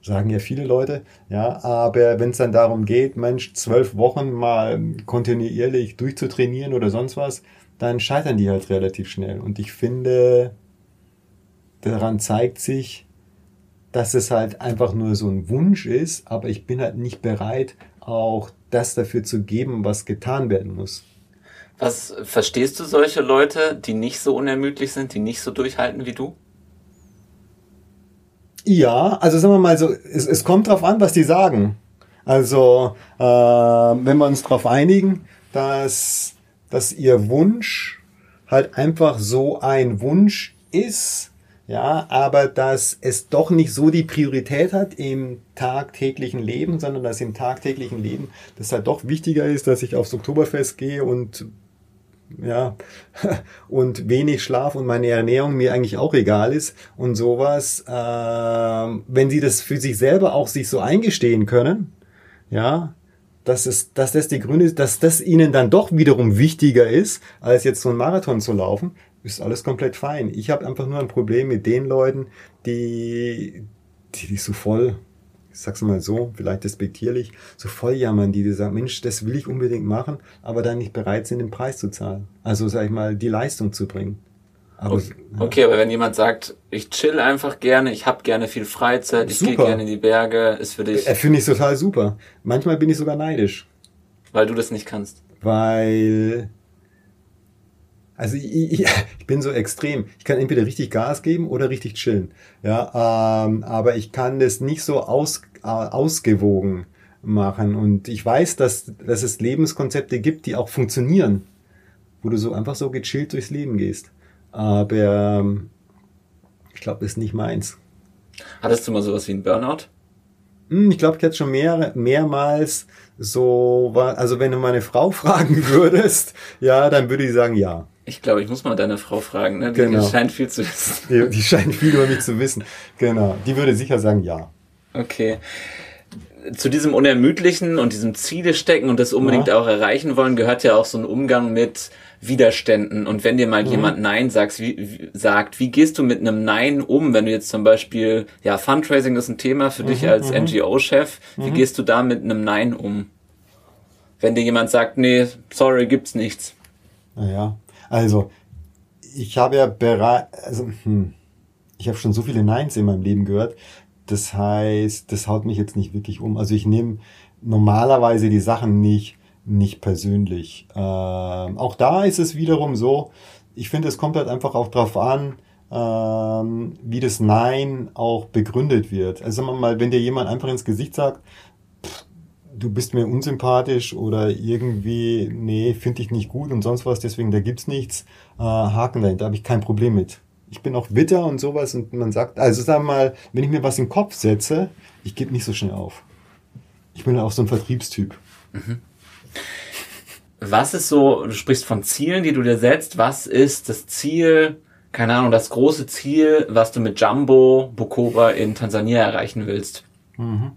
sagen ja viele Leute, ja, aber wenn es dann darum geht, Mensch, zwölf Wochen mal kontinuierlich durchzutrainieren oder sonst was, dann scheitern die halt relativ schnell. Und ich finde, daran zeigt sich, dass es halt einfach nur so ein Wunsch ist, aber ich bin halt nicht bereit, auch das dafür zu geben, was getan werden muss. Was verstehst du solche Leute, die nicht so unermüdlich sind, die nicht so durchhalten wie du? Ja, also sagen wir mal so, es, es kommt drauf an, was die sagen. Also, äh, wenn wir uns darauf einigen, dass dass ihr Wunsch halt einfach so ein Wunsch ist, ja, aber dass es doch nicht so die Priorität hat im tagtäglichen Leben, sondern dass im tagtäglichen Leben das halt doch wichtiger ist, dass ich aufs Oktoberfest gehe und ja, und wenig Schlaf und meine Ernährung mir eigentlich auch egal ist und sowas, äh, wenn sie das für sich selber auch sich so eingestehen können, ja, dass, es, dass das die Gründe ist, dass das ihnen dann doch wiederum wichtiger ist, als jetzt so einen Marathon zu laufen, ist alles komplett fein. Ich habe einfach nur ein Problem mit den Leuten, die, die, die so voll, ich sag's mal so, vielleicht despektierlich, so voll jammern, die, die sagen, Mensch, das will ich unbedingt machen, aber dann nicht bereit sind, den Preis zu zahlen. Also, sag ich mal, die Leistung zu bringen. Aber, okay, ja. okay, aber wenn jemand sagt, ich chill einfach gerne, ich habe gerne viel Freizeit, ich gehe gerne in die Berge, ist für dich. Äh, Finde ich total super. Manchmal bin ich sogar neidisch. Weil du das nicht kannst. Weil. Also ich, ich, ich bin so extrem. Ich kann entweder richtig Gas geben oder richtig chillen. Ja, ähm, aber ich kann das nicht so aus, äh, ausgewogen machen. Und ich weiß, dass, dass es Lebenskonzepte gibt, die auch funktionieren, wo du so einfach so gechillt durchs Leben gehst. Aber ähm, ich glaube, das ist nicht meins. Hattest du mal sowas wie ein Burnout? Hm, ich glaube, ich hatte schon mehr, mehrmals so, also wenn du meine Frau fragen würdest, ja, dann würde ich sagen, ja. Ich glaube, ich muss mal deine Frau fragen, ne? Die, genau. die scheint viel zu wissen. Die, die scheint viel über mich zu wissen. Genau. Die würde sicher sagen, ja. Okay. Zu diesem Unermüdlichen und diesem Ziele stecken und das unbedingt ja. auch erreichen wollen, gehört ja auch so ein Umgang mit Widerständen. Und wenn dir mal mhm. jemand Nein sagst, wie, wie, sagt, wie gehst du mit einem Nein um, wenn du jetzt zum Beispiel, ja, Fundraising ist ein Thema für mhm, dich als mhm. NGO-Chef, wie mhm. gehst du da mit einem Nein um? Wenn dir jemand sagt, nee, sorry, gibt's nichts. Naja, also ich habe ja bereit, also hm, ich habe schon so viele Neins in meinem Leben gehört. Das heißt, das haut mich jetzt nicht wirklich um. Also ich nehme normalerweise die Sachen nicht nicht persönlich. Ähm, auch da ist es wiederum so, ich finde, es kommt halt einfach auch drauf an, ähm, wie das Nein auch begründet wird. Also sagen wir mal, wenn dir jemand einfach ins Gesicht sagt, du bist mir unsympathisch oder irgendwie, nee, finde ich nicht gut und sonst was, deswegen da gibt's nichts, äh, Haken dahinter, habe ich kein Problem mit. Ich bin auch bitter und sowas und man sagt, also sag mal, wenn ich mir was in den Kopf setze, ich gebe nicht so schnell auf. Ich bin auch so ein Vertriebstyp. Mhm. Was ist so, du sprichst von Zielen, die du dir setzt, was ist das Ziel, keine Ahnung, das große Ziel, was du mit Jumbo Bukoba in Tansania erreichen willst? Mhm.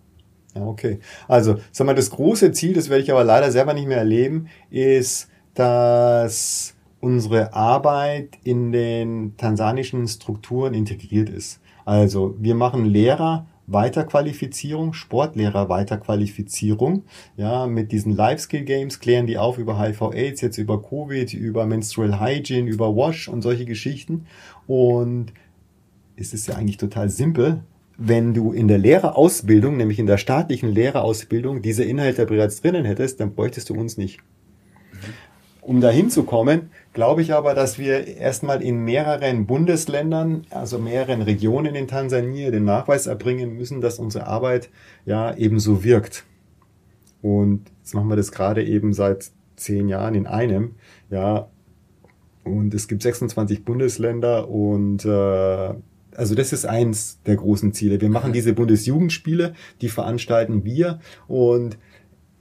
Ja, okay. Also, sag mal, das große Ziel, das werde ich aber leider selber nicht mehr erleben, ist, dass unsere Arbeit in den tansanischen Strukturen integriert ist. Also, wir machen Lehrer Weiterqualifizierung, Sportlehrer Weiterqualifizierung. Ja, mit diesen Life-Skill Games klären die auf über HIV-Aids, jetzt über Covid, über Menstrual Hygiene, über Wash und solche Geschichten. Und es ist ja eigentlich total simpel. Wenn du in der Lehrerausbildung, nämlich in der staatlichen Lehrerausbildung, diese Inhalte bereits drinnen hättest, dann bräuchtest du uns nicht. Um dahin zu kommen, glaube ich aber, dass wir erstmal in mehreren Bundesländern, also mehreren Regionen in Tansania den Nachweis erbringen müssen, dass unsere Arbeit ja ebenso wirkt. Und jetzt machen wir das gerade eben seit zehn Jahren in einem, ja. Und es gibt 26 Bundesländer und äh, also das ist eins der großen Ziele. Wir machen diese Bundesjugendspiele, die veranstalten wir und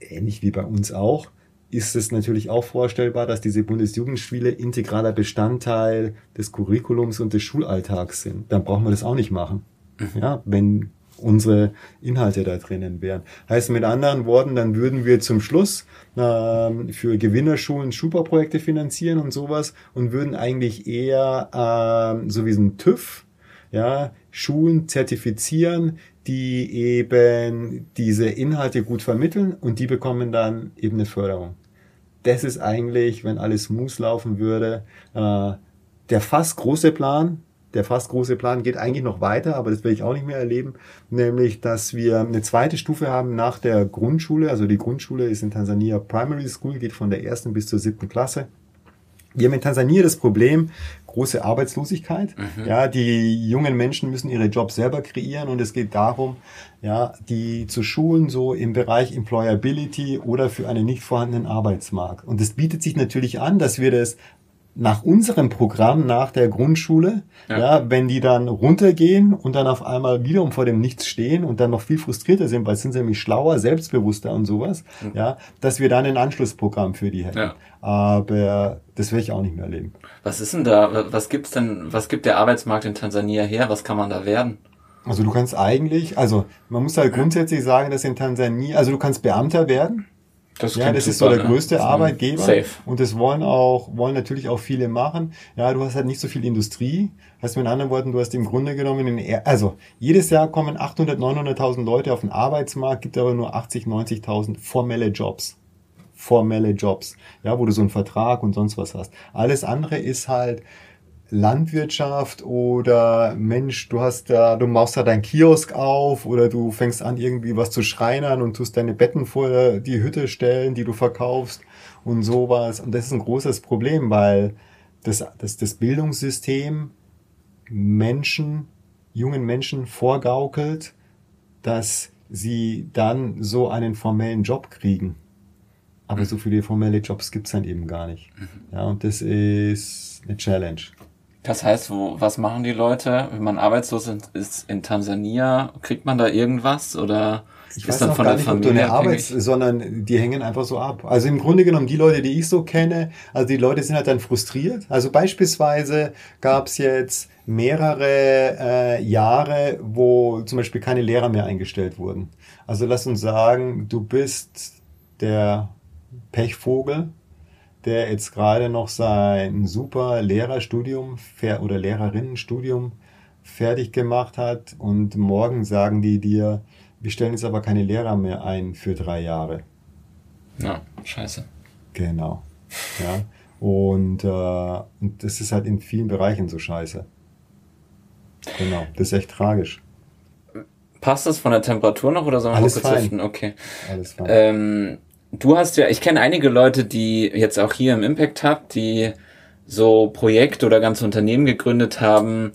ähnlich wie bei uns auch ist es natürlich auch vorstellbar, dass diese Bundesjugendspiele integraler Bestandteil des Curriculums und des Schulalltags sind. Dann brauchen wir das auch nicht machen. Mhm. Ja, wenn unsere Inhalte da drinnen wären. Heißt mit anderen Worten, dann würden wir zum Schluss äh, für Gewinnerschulen Schulbauprojekte finanzieren und sowas und würden eigentlich eher äh, so wie ein TÜV, ja, Schulen zertifizieren, die eben diese Inhalte gut vermitteln und die bekommen dann eben eine Förderung das ist eigentlich, wenn alles smooth laufen würde, äh, der fast große Plan. Der fast große Plan geht eigentlich noch weiter, aber das will ich auch nicht mehr erleben. Nämlich, dass wir eine zweite Stufe haben nach der Grundschule. Also die Grundschule ist in Tansania Primary School, geht von der ersten bis zur siebten Klasse. Wir haben in Tansania das Problem, große Arbeitslosigkeit. Mhm. Ja, die jungen Menschen müssen ihre Jobs selber kreieren und es geht darum, ja, die zu schulen so im Bereich Employability oder für einen nicht vorhandenen Arbeitsmarkt. Und es bietet sich natürlich an, dass wir das nach unserem Programm, nach der Grundschule, ja. ja. wenn die dann runtergehen und dann auf einmal wiederum vor dem Nichts stehen und dann noch viel frustrierter sind, weil sind sie nämlich schlauer, selbstbewusster und sowas, mhm. ja, dass wir dann ein Anschlussprogramm für die hätten. Ja. Aber das will ich auch nicht mehr erleben. Was ist denn da, was gibt's denn, was gibt der Arbeitsmarkt in Tansania her? Was kann man da werden? Also du kannst eigentlich, also man muss halt grundsätzlich sagen, dass in Tansania, also du kannst Beamter werden. Das ja, das ist so der ne? größte ne? Arbeitgeber. Safe. Und das wollen auch, wollen natürlich auch viele machen. Ja, du hast halt nicht so viel Industrie. Heißt mit anderen Worten, du hast im Grunde genommen, in, also jedes Jahr kommen 800, 900.000 Leute auf den Arbeitsmarkt, gibt aber nur 80, 90.000 formelle Jobs. Formelle Jobs. Ja, wo du so einen Vertrag und sonst was hast. Alles andere ist halt, Landwirtschaft oder Mensch, du hast da, du machst da dein Kiosk auf oder du fängst an irgendwie was zu schreinern und tust deine Betten vor die Hütte stellen, die du verkaufst und sowas. Und das ist ein großes Problem, weil das, das, das Bildungssystem Menschen, jungen Menschen vorgaukelt, dass sie dann so einen formellen Job kriegen. Aber so viele formelle Jobs gibt's dann eben gar nicht. Mhm. Ja, und das ist eine Challenge. Das heißt, wo, was machen die Leute, wenn man arbeitslos ist in Tansania? Kriegt man da irgendwas oder ich ist weiß dann von gar der nicht, Familie ob du eine Arbeits, sondern die hängen einfach so ab. Also im Grunde genommen die Leute, die ich so kenne, also die Leute sind halt dann frustriert. Also beispielsweise gab es jetzt mehrere äh, Jahre, wo zum Beispiel keine Lehrer mehr eingestellt wurden. Also lass uns sagen, du bist der Pechvogel der jetzt gerade noch sein super Lehrerstudium oder Lehrerinnenstudium fertig gemacht hat und morgen sagen die dir, wir stellen jetzt aber keine Lehrer mehr ein für drei Jahre. Ja, scheiße. Genau. Ja. Und, äh, und das ist halt in vielen Bereichen so scheiße. Genau, das ist echt tragisch. Passt das von der Temperatur noch oder sollen wir Alles fein. Okay. Alles fein. Ähm, du hast ja, ich kenne einige Leute, die jetzt auch hier im Impact Hub, die so Projekte oder ganze Unternehmen gegründet haben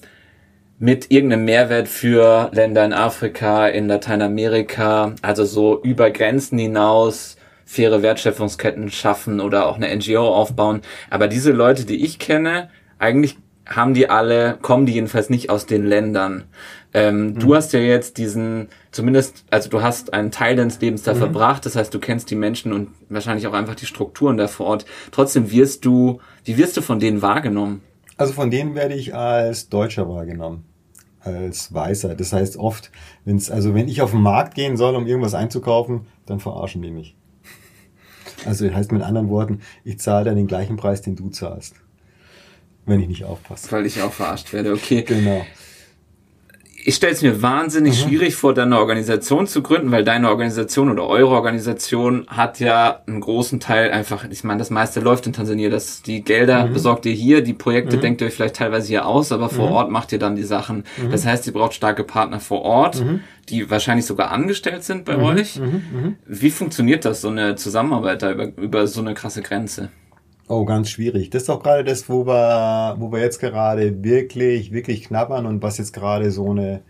mit irgendeinem Mehrwert für Länder in Afrika, in Lateinamerika, also so über Grenzen hinaus faire Wertschöpfungsketten schaffen oder auch eine NGO aufbauen. Aber diese Leute, die ich kenne, eigentlich haben die alle, kommen die jedenfalls nicht aus den Ländern. Ähm, mhm. Du hast ja jetzt diesen, zumindest, also du hast einen Teil deines Lebens da mhm. verbracht, das heißt, du kennst die Menschen und wahrscheinlich auch einfach die Strukturen da vor Ort. Trotzdem wirst du, wie wirst du von denen wahrgenommen? Also von denen werde ich als Deutscher wahrgenommen. Als Weißer. Das heißt oft, wenn's, also wenn ich auf den Markt gehen soll, um irgendwas einzukaufen, dann verarschen die mich. Also heißt mit anderen Worten, ich zahle dann den gleichen Preis, den du zahlst wenn ich nicht aufpasse. Weil ich auch verarscht werde, okay. Genau. Ich stelle es mir wahnsinnig mhm. schwierig vor, deine Organisation zu gründen, weil deine Organisation oder eure Organisation hat ja einen großen Teil einfach, ich meine, das meiste läuft in Tansania, dass die Gelder mhm. besorgt ihr hier, die Projekte mhm. denkt ihr euch vielleicht teilweise hier aus, aber vor mhm. Ort macht ihr dann die Sachen. Mhm. Das heißt, ihr braucht starke Partner vor Ort, mhm. die wahrscheinlich sogar angestellt sind bei euch. Wie funktioniert das, so eine Zusammenarbeit da über, über so eine krasse Grenze? Oh, ganz schwierig. Das ist auch gerade das, wo wir, wo wir jetzt gerade wirklich, wirklich knabbern und was jetzt gerade so eine,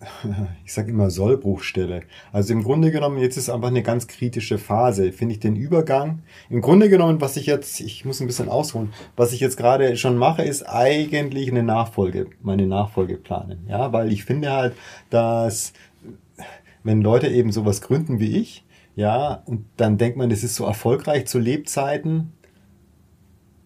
ich sag immer Sollbruchstelle. Also im Grunde genommen, jetzt ist einfach eine ganz kritische Phase, finde ich den Übergang. Im Grunde genommen, was ich jetzt, ich muss ein bisschen ausholen, was ich jetzt gerade schon mache, ist eigentlich eine Nachfolge, meine Nachfolge planen. Ja, weil ich finde halt, dass wenn Leute eben sowas gründen wie ich, ja, und dann denkt man, das ist so erfolgreich zu Lebzeiten,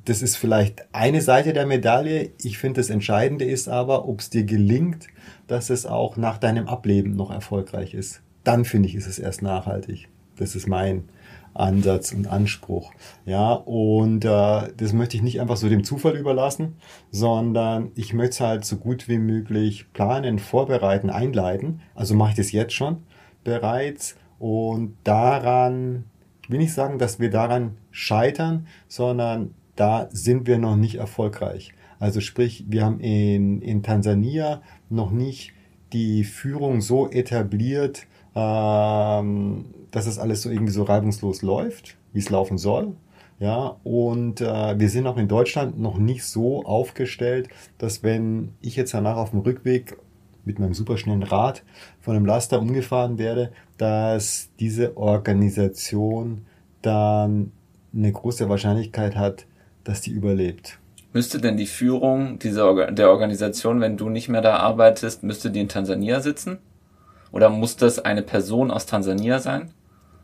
das ist vielleicht eine Seite der Medaille. Ich finde, das Entscheidende ist aber, ob es dir gelingt, dass es auch nach deinem Ableben noch erfolgreich ist. Dann finde ich, ist es erst nachhaltig. Das ist mein Ansatz und Anspruch. Ja, und äh, das möchte ich nicht einfach so dem Zufall überlassen, sondern ich möchte es halt so gut wie möglich planen, vorbereiten, einleiten. Also mache ich das jetzt schon bereits und daran ich will nicht sagen, dass wir daran scheitern, sondern da sind wir noch nicht erfolgreich. Also sprich, wir haben in, in Tansania noch nicht die Führung so etabliert, ähm, dass es alles so irgendwie so reibungslos läuft, wie es laufen soll. Ja, und äh, wir sind auch in Deutschland noch nicht so aufgestellt, dass wenn ich jetzt danach auf dem Rückweg mit meinem superschnellen Rad von einem Laster umgefahren werde, dass diese Organisation dann eine große Wahrscheinlichkeit hat, dass die überlebt. Müsste denn die Führung dieser, der Organisation, wenn du nicht mehr da arbeitest, müsste die in Tansania sitzen? Oder muss das eine Person aus Tansania sein?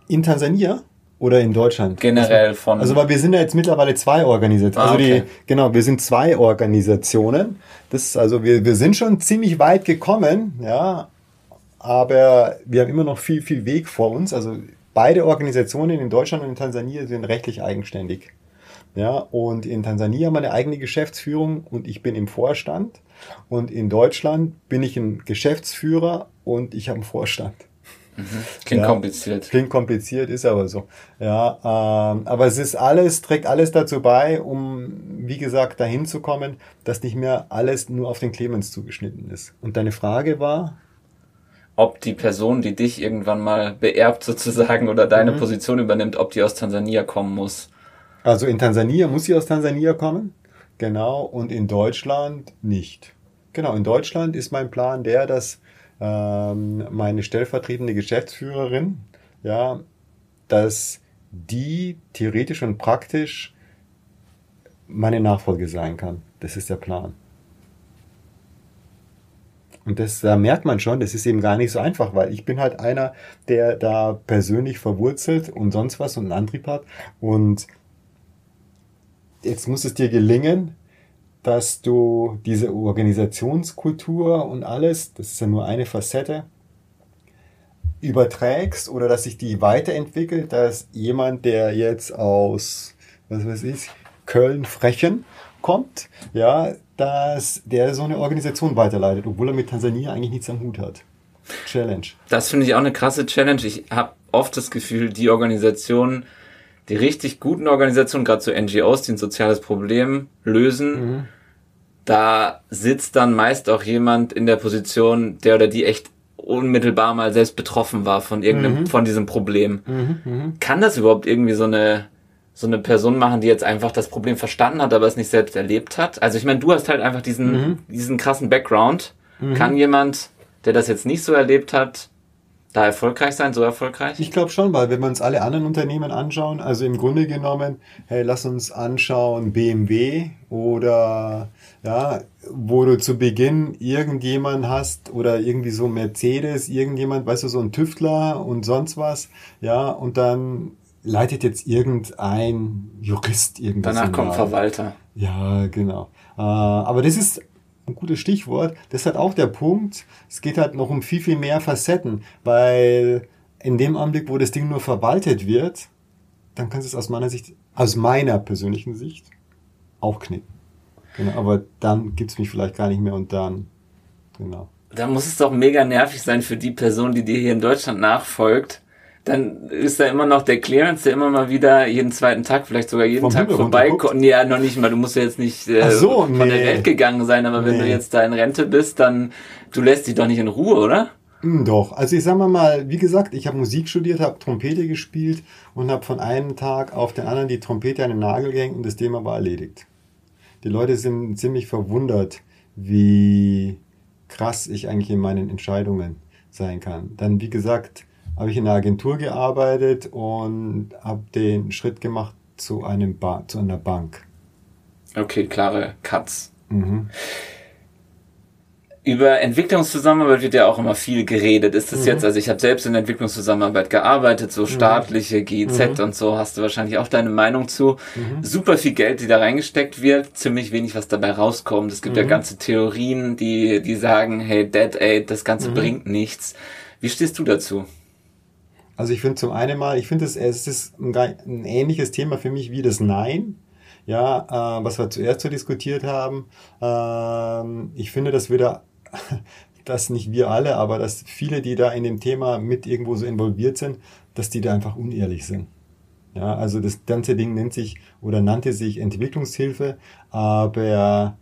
In Tansania? Oder in Deutschland? Generell also, von. Also, weil wir sind ja jetzt mittlerweile zwei Organisationen. Ah, also die, genau, wir sind zwei Organisationen. Das also, wir, wir sind schon ziemlich weit gekommen, ja. Aber wir haben immer noch viel, viel Weg vor uns. Also, beide Organisationen in Deutschland und in Tansania sind rechtlich eigenständig. Ja, und in Tansania haben wir eine eigene Geschäftsführung und ich bin im Vorstand. Und in Deutschland bin ich ein Geschäftsführer und ich habe einen Vorstand. Klingt Ja. kompliziert. Klingt kompliziert, ist aber so. Ja, ähm, aber es ist alles, trägt alles dazu bei, um, wie gesagt, dahin zu kommen, dass nicht mehr alles nur auf den Clemens zugeschnitten ist. Und deine Frage war? Ob die Person, die dich irgendwann mal beerbt sozusagen oder deine Mhm. Position übernimmt, ob die aus Tansania kommen muss. Also in Tansania muss sie aus Tansania kommen. Genau. Und in Deutschland nicht. Genau. In Deutschland ist mein Plan der, dass ähm, meine stellvertretende Geschäftsführerin, ja, dass die theoretisch und praktisch meine Nachfolge sein kann. Das ist der Plan. Und das, da merkt man schon, das ist eben gar nicht so einfach, weil ich bin halt einer, der da persönlich verwurzelt und sonst was und einen Antrieb hat. Und jetzt muss es dir gelingen, dass du diese Organisationskultur und alles, das ist ja nur eine Facette, überträgst oder dass sich die weiterentwickelt, dass jemand, der jetzt aus, was weiß ich, Köln, Frechen kommt, ja, dass der so eine Organisation weiterleitet, obwohl er mit Tansania eigentlich nichts am Hut hat. Challenge. Das finde ich auch eine krasse Challenge. Ich habe oft das Gefühl, die Organisationen, die richtig guten Organisationen, gerade so NGOs, die ein soziales Problem lösen, da sitzt dann meist auch jemand in der Position, der oder die echt unmittelbar mal selbst betroffen war von irgendeinem, von diesem Problem. Kann das überhaupt irgendwie so eine so eine Person machen, die jetzt einfach das Problem verstanden hat, aber es nicht selbst erlebt hat? Also ich meine, du hast halt einfach diesen diesen krassen Background. Kann jemand, der das jetzt nicht so erlebt hat, da erfolgreich sein, so erfolgreich? Ich glaube schon, weil wenn wir uns alle anderen Unternehmen anschauen, also im Grunde genommen, hey, lass uns anschauen BMW oder ja, wo du zu Beginn irgendjemand hast oder irgendwie so Mercedes, irgendjemand, weißt du, so ein Tüftler und sonst was, ja, und dann leitet jetzt irgendein Jurist irgendwas. Danach kommt. Verwalter. Ja, genau. Äh, aber das ist ein gutes Stichwort. Das ist halt auch der Punkt. Es geht halt noch um viel, viel mehr Facetten, weil in dem Augenblick, wo das Ding nur verwaltet wird, dann kannst du es aus meiner Sicht, aus meiner persönlichen Sicht, aufknicken. Genau, aber dann gibt's mich vielleicht gar nicht mehr und dann, genau. Da muss es doch mega nervig sein für die Person, die dir hier in Deutschland nachfolgt. Dann ist da immer noch der Clearance, der immer mal wieder jeden zweiten Tag, vielleicht sogar jeden Vom Tag vorbeikommt. Ja, noch nicht mal. Du musst ja jetzt nicht äh, so, von der nee. Welt gegangen sein, aber wenn Nee. du jetzt da in Rente bist, dann du lässt dich doch nicht in Ruhe, oder? Hm, Doch, also ich sag mal mal, wie gesagt, ich habe Musik studiert, habe Trompete gespielt und habe von einem Tag auf den anderen die Trompete an den Nagel gehängt und das Thema war erledigt. Die Leute sind ziemlich verwundert, wie krass ich eigentlich in meinen Entscheidungen sein kann. Dann, wie gesagt, habe ich in einer Agentur gearbeitet und habe den Schritt gemacht zu einem ba zu einer Bank. Okay, klare Cuts. Mhm. Über Entwicklungszusammenarbeit wird ja auch immer viel geredet. Ist das Mhm. jetzt, also ich habe selbst in Entwicklungszusammenarbeit gearbeitet, so staatliche, GIZ Mhm. und so, hast du wahrscheinlich auch deine Meinung zu. Super viel Geld, die da reingesteckt wird, ziemlich wenig, was dabei rauskommt. Es gibt ja Mhm. ganze Theorien, die, die sagen, hey, Dead Aid, das Mhm. Ganze bringt nichts. Wie stehst du dazu? Also ich finde zum einen mal, ich finde es, ist ein, ein ähnliches Thema für mich wie das Nein. Ja, äh, was wir zuerst so diskutiert haben. Ähm, ich finde, dass wir da, dass nicht wir alle, aber dass viele, die da in dem Thema mit irgendwo so involviert sind, dass die da einfach unehrlich sind. Ja, also das ganze Ding nennt sich oder nannte sich Entwicklungshilfe, aber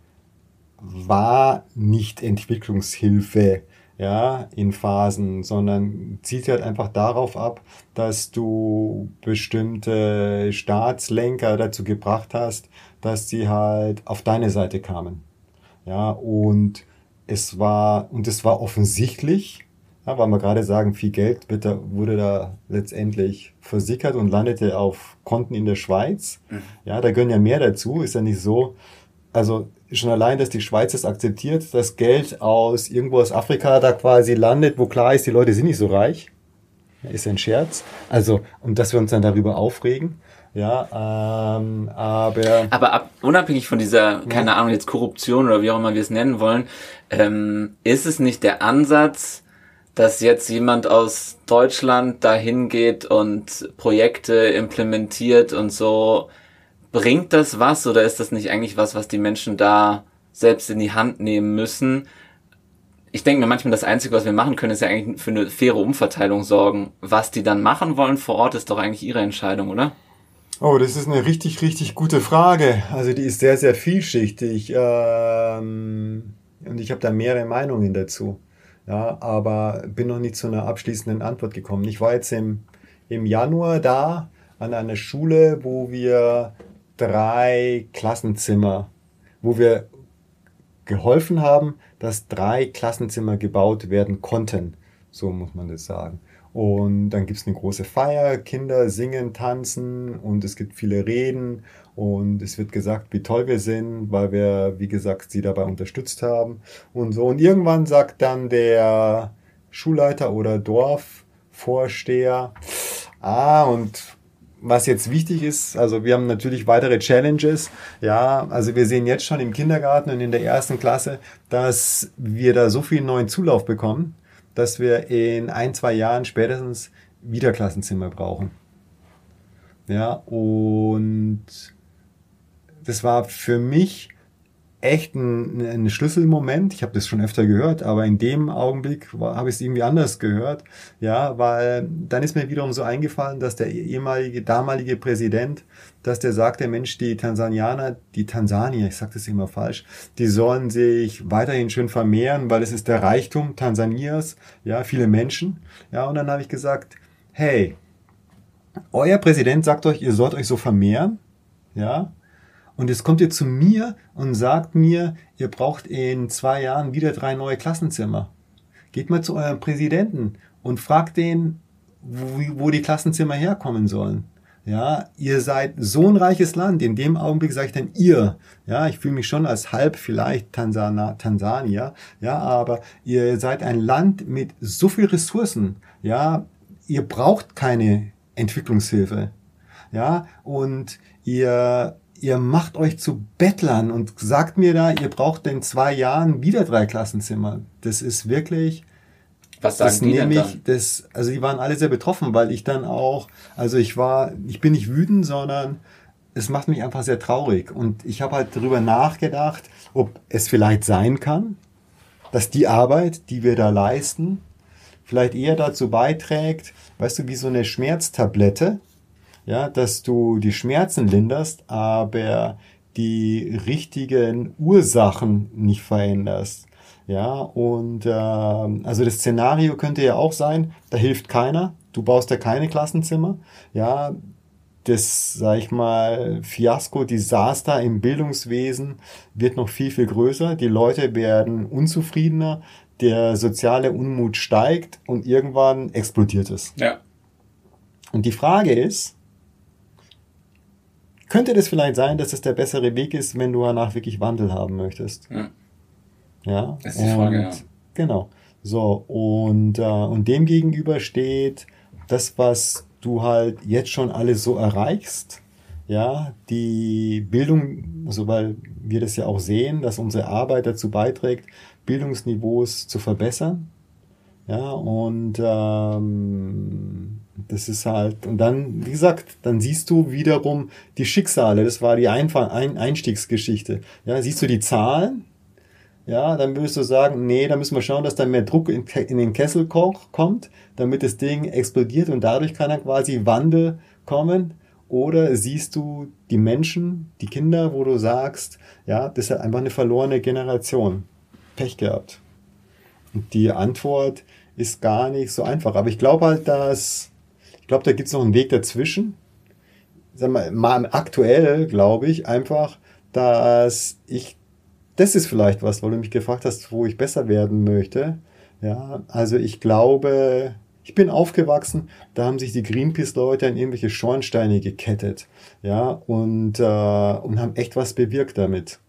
war nicht Entwicklungshilfe, ja, in Phasen, sondern zielt halt einfach darauf ab, dass du bestimmte Staatslenker dazu gebracht hast, dass sie halt auf deine Seite kamen. Ja, und es war, und es war offensichtlich, Ja, weil wir gerade sagen, viel Geld wird da, wurde da letztendlich versickert und landete auf Konten in der Schweiz. Mhm. Ja, da gehören ja mehr dazu. Ist ja nicht so. Also schon allein, dass die Schweiz es akzeptiert, dass Geld aus irgendwo aus Afrika da quasi landet, wo klar ist, die Leute sind nicht so reich. Ist ein Scherz. Also, und dass wir uns dann darüber aufregen. Ja, ähm, aber. Aber ab, unabhängig von dieser, keine ja. Ahnung, jetzt Korruption oder wie auch immer wir es nennen wollen, ähm, ist es nicht der Ansatz, dass jetzt jemand aus Deutschland dahin geht und Projekte implementiert und so, bringt das was oder ist das nicht eigentlich was, was die Menschen da selbst in die Hand nehmen müssen? Ich denke mir manchmal, das Einzige, was wir machen können, ist ja eigentlich für eine faire Umverteilung sorgen. Was die dann machen wollen vor Ort, ist doch eigentlich ihre Entscheidung, oder? Oh, das ist eine richtig, richtig gute Frage. Also die ist sehr, sehr vielschichtig. Ähm, und ich habe da mehrere Meinungen dazu. Ja, aber bin noch nicht zu einer abschließenden Antwort gekommen. Ich war jetzt im, im Januar da an einer Schule, wo wir drei Klassenzimmer, wo wir geholfen haben, dass drei Klassenzimmer gebaut werden konnten. So muss man das sagen. Und dann gibt es eine große Feier, Kinder singen, tanzen und es gibt viele Reden und es wird gesagt, wie toll wir sind, weil wir, wie gesagt, sie dabei unterstützt haben und so. Und irgendwann sagt dann der Schulleiter oder Dorfvorsteher, ah, und was jetzt wichtig ist, also wir haben natürlich weitere Challenges. Ja, also wir sehen jetzt schon im Kindergarten und in der ersten Klasse, dass wir da so viel neuen Zulauf bekommen, dass wir in ein, zwei Jahren spätestens wieder Klassenzimmer brauchen. Ja, und das war für mich echt ein, ein Schlüsselmoment. Ich habe das schon öfter gehört, aber in dem Augenblick habe ich es irgendwie anders gehört. Ja, weil dann ist mir wiederum so eingefallen, dass der ehemalige, damalige Präsident, dass der sagte, Mensch, die Tansanianer, die Tansanier, ich sage das immer falsch, die sollen sich weiterhin schön vermehren, weil es ist der Reichtum Tansanias, ja, viele Menschen. Ja, und dann habe ich gesagt, hey, euer Präsident sagt euch, ihr sollt euch so vermehren, ja, und jetzt kommt ihr zu mir und sagt mir, ihr braucht in zwei Jahren wieder drei neue Klassenzimmer. Geht mal zu eurem Präsidenten und fragt den, wo, die Klassenzimmer herkommen sollen. Ja, ihr seid so ein reiches Land. In dem Augenblick sage ich dann ihr. Ja, ich fühle mich schon als halb vielleicht Tansana, Tansania. Ja, aber ihr seid ein Land mit so viel Ressourcen. Ja, ihr braucht keine Entwicklungshilfe. Ja, und ihr ihr macht euch zu Bettlern und sagt mir da, ihr braucht in zwei Jahren wieder drei Klassenzimmer. Das ist wirklich. Was sagen das die denn dann? Das, also die waren alle sehr betroffen, weil ich dann auch, also ich war, ich bin nicht wütend, sondern es macht mich einfach sehr traurig. Und ich habe halt darüber nachgedacht, ob es vielleicht sein kann, dass die Arbeit, die wir da leisten, vielleicht eher dazu beiträgt, weißt du, wie so eine Schmerztablette, ja, dass du die Schmerzen linderst, aber die richtigen Ursachen nicht veränderst. Ja, und äh, also das Szenario könnte ja auch sein, da hilft keiner, du baust ja keine Klassenzimmer. Ja, das, sag ich mal, Fiasko, Desaster im Bildungswesen wird noch viel, viel größer. Die Leute werden unzufriedener, der soziale Unmut steigt und irgendwann explodiert es. Ja. Und die Frage ist, könnte das vielleicht sein, dass es der bessere Weg ist, wenn du danach wirklich Wandel haben möchtest. Ja. Ja. Das ist die Frage, ja. Genau. So, und, äh, und dem gegenüber steht das, was du halt jetzt schon alles so erreichst. Ja, die Bildung, also weil wir das ja auch sehen, dass unsere Arbeit dazu beiträgt, Bildungsniveaus zu verbessern. Ja, und ähm, das ist halt, und dann, wie gesagt, dann siehst du wiederum die Schicksale. Das war die Einfach Ein Einstiegsgeschichte. Ja, siehst du die Zahlen? Ja, dann würdest du sagen, nee, da müssen wir schauen, dass da mehr Druck in, in den Kessel kommt, damit das Ding explodiert und dadurch kann dann quasi Wandel kommen. Oder siehst du die Menschen, die Kinder, wo du sagst, ja, das ist halt einfach eine verlorene Generation. Pech gehabt. Und die Antwort ist gar nicht so einfach. Aber ich glaube halt, dass ich glaube, da gibt es noch einen Weg dazwischen. Sag mal, mal aktuell glaube ich einfach, dass ich, das ist vielleicht was, weil du mich gefragt hast, wo ich besser werden möchte. Ja, also ich glaube, ich bin aufgewachsen, da haben sich die Greenpeace-Leute an irgendwelche Schornsteine gekettet, ja, und, äh, und haben echt was bewirkt damit.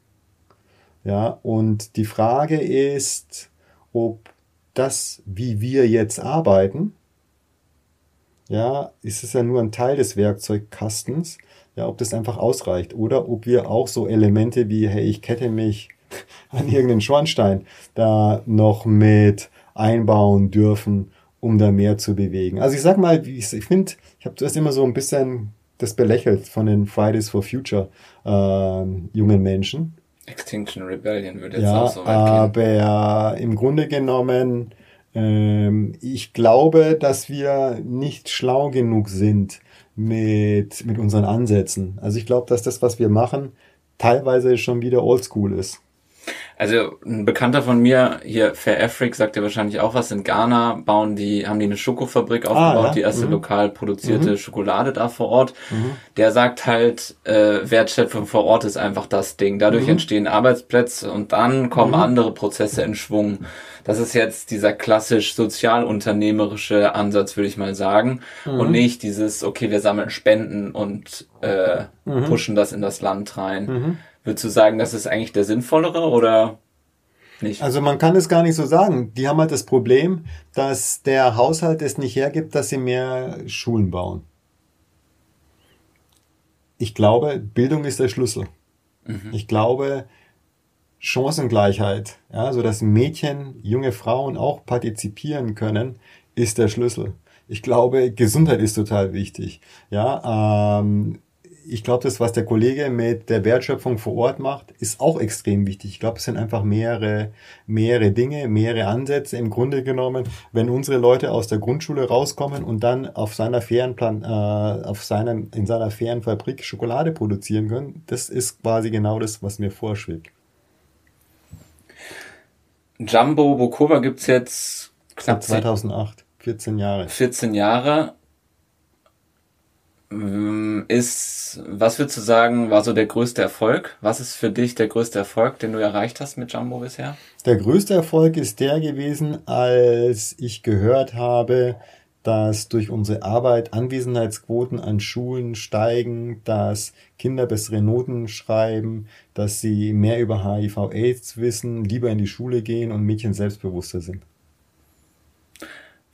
Ja, und die Frage ist, ob das, wie wir jetzt arbeiten, ja, ist es ja nur ein Teil des Werkzeugkastens, ja, ob das einfach ausreicht oder ob wir auch so Elemente wie, hey, ich kette mich an irgendeinen Schornstein da noch mit einbauen dürfen, um da mehr zu bewegen. Also ich sag mal, ich, finde, ich habe das immer so ein bisschen das belächelt von den Fridays for Future äh, jungen Menschen. Extinction Rebellion würde jetzt ja, auch so weit gehen. Aber im Grunde genommen, ich glaube, dass wir nicht schlau genug sind mit, mit unseren Ansätzen. Also ich glaube, dass das, was wir machen, teilweise schon wieder oldschool ist. Also ein Bekannter von mir, hier Fair Afric, sagt ja wahrscheinlich auch was, in Ghana bauen die, haben die eine Schokofabrik aufgebaut, ah, ja? die erste mhm. lokal produzierte mhm. Schokolade da vor Ort. Mhm. Der sagt halt, äh, Wertschöpfung vor Ort ist einfach das Ding. Dadurch mhm. entstehen Arbeitsplätze und dann kommen mhm. andere Prozesse in Schwung. Das ist jetzt dieser klassisch sozialunternehmerische Ansatz, würde ich mal sagen. Mhm. Und nicht dieses, okay, wir sammeln Spenden und äh, pushen das in das Land rein. Würdest du sagen, das ist eigentlich der sinnvollere oder nicht? Also man kann es gar nicht so sagen. Die haben halt das Problem, dass der Haushalt es nicht hergibt, dass sie mehr Schulen bauen. Ich glaube, Bildung ist der Schlüssel. Mhm. Ich glaube, Chancengleichheit, ja, so dass Mädchen, junge Frauen auch partizipieren können, ist der Schlüssel. Ich glaube, Gesundheit ist total wichtig. Ja, ähm, ich glaube, das, was der Kollege mit der Wertschöpfung vor Ort macht, ist auch extrem wichtig. Ich glaube, es sind einfach mehrere, mehrere Dinge, mehrere Ansätze im Grunde genommen. Wenn unsere Leute aus der Grundschule rauskommen und dann auf seiner Ferienplan, äh, auf seinem, in seiner Ferienfabrik Schokolade produzieren können, das ist quasi genau das, was mir vorschwebt. Jumbo Bokova gibt's jetzt knapp 2008, 14 Jahre. 14 Jahre ist, was würdest du sagen, war so der größte Erfolg? Was ist für dich der größte Erfolg, den du erreicht hast mit Jumbo bisher? Der größte Erfolg ist der gewesen, als ich gehört habe, dass durch unsere Arbeit Anwesenheitsquoten an Schulen steigen, dass Kinder bessere Noten schreiben, dass sie mehr über HIV-Aids wissen, lieber in die Schule gehen und Mädchen selbstbewusster sind.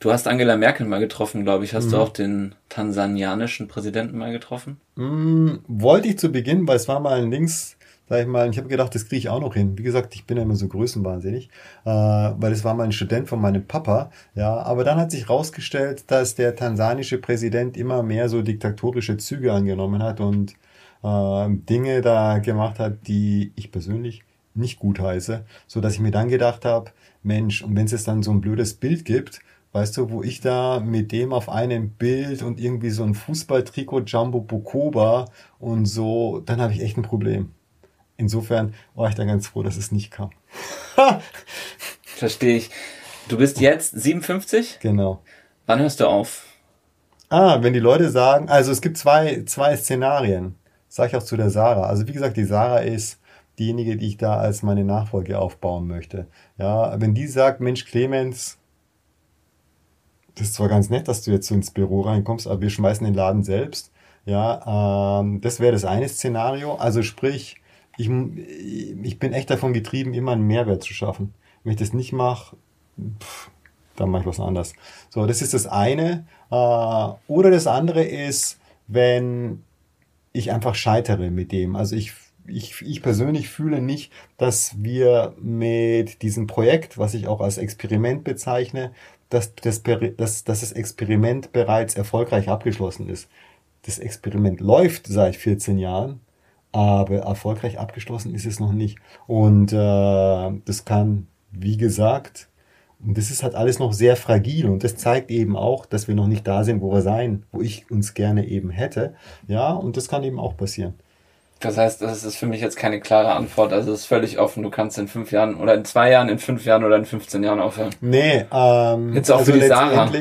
Du hast Angela Merkel mal getroffen, glaube ich. Hast mhm. du auch den tansanianischen Präsidenten mal getroffen? Mhm, wollte ich zu Beginn, weil es war mal ein Links, sag ich mal, ich habe gedacht, das kriege ich auch noch hin. Wie gesagt, ich bin ja immer so größenwahnsinnig, äh, weil es war mal ein Student von meinem Papa, ja, aber dann hat sich rausgestellt, dass der tansanische Präsident immer mehr so diktatorische Züge angenommen hat und äh, Dinge da gemacht hat, die ich persönlich nicht gut heiße, so dass ich mir dann gedacht habe, Mensch, und wenn es jetzt dann so ein blödes Bild gibt, Weißt du, wo ich da mit dem auf einem Bild und irgendwie so ein Fußballtrikot Jumbo Bukoba und so, dann habe ich echt ein Problem. Insofern war ich dann ganz froh, dass es nicht kam. Verstehe ich. Du bist jetzt 57? Genau. Wann hörst du auf? Ah, wenn die Leute sagen, also es gibt zwei, zwei Szenarien. Sag ich auch zu der Sarah. Also wie gesagt, die Sarah ist diejenige, die ich da als meine Nachfolge aufbauen möchte. Ja, wenn die sagt, Mensch, Clemens, das ist zwar ganz nett, dass du jetzt so ins Büro reinkommst, aber wir schmeißen den Laden selbst. Ja, ähm, das wäre das eine Szenario. Also sprich, ich, ich bin echt davon getrieben, immer einen Mehrwert zu schaffen. Wenn ich das nicht mache, dann mache ich was anderes. So, das ist das eine. Äh, oder das andere ist, wenn ich einfach scheitere mit dem. Also ich, ich, ich persönlich fühle nicht, dass wir mit diesem Projekt, was ich auch als Experiment bezeichne, dass das, dass, dass das Experiment bereits erfolgreich abgeschlossen ist. Das Experiment läuft seit 14 Jahren, aber erfolgreich abgeschlossen ist es noch nicht. Und äh, das kann, wie gesagt, und das ist halt alles noch sehr fragil und das zeigt eben auch, dass wir noch nicht da sind, wo wir sein, wo ich uns gerne eben hätte. Ja, und das kann eben auch passieren. Das heißt, das ist für mich jetzt keine klare Antwort. Also es ist völlig offen. Du kannst in fünf Jahren oder in zwei Jahren, in fünf Jahren oder in 15 Jahren aufhören. Nee, ähm, Jetzt auch also für die Sarah.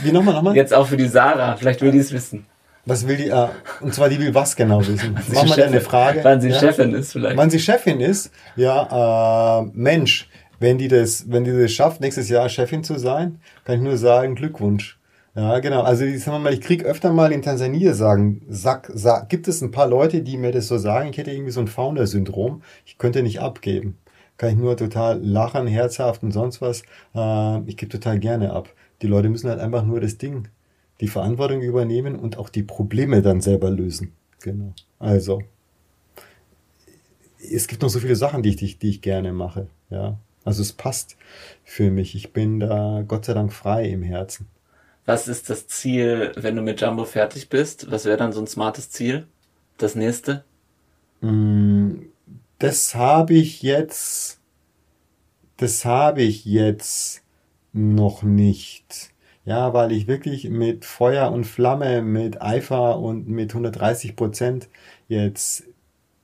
Wie nochmal, nochmal? Jetzt auch für die Sarah. Vielleicht will die es wissen. Was will die, äh, und zwar die will was genau wissen? Wir dir eine Frage. Wann sie ja? Chefin ist vielleicht. Wann sie Chefin ist? Ja, äh, Mensch, wenn die das, wenn die das schafft, nächstes Jahr Chefin zu sein, kann ich nur sagen, Glückwunsch. Ja, genau. Also ich sag mal, ich krieg öfter mal in Tansania sagen, sag, sag, gibt es ein paar Leute, die mir das so sagen, ich hätte irgendwie so ein Founder-Syndrom, ich könnte nicht abgeben. Kann ich nur total lachen, herzhaft und sonst was. Äh, ich gebe total gerne ab. Die Leute müssen halt einfach nur das Ding, die Verantwortung übernehmen und auch die Probleme dann selber lösen. Genau. Also, es gibt noch so viele Sachen, die ich, die ich gerne mache. Ja. Also es passt für mich. Ich bin da Gott sei Dank frei im Herzen. Was ist das Ziel, wenn du mit Jumbo fertig bist? Was wäre dann so ein smartes Ziel? Das nächste? Mm, das habe ich jetzt, das habe ich jetzt noch nicht. Ja, weil ich wirklich mit Feuer und Flamme, mit Eifer und mit 130 Prozent jetzt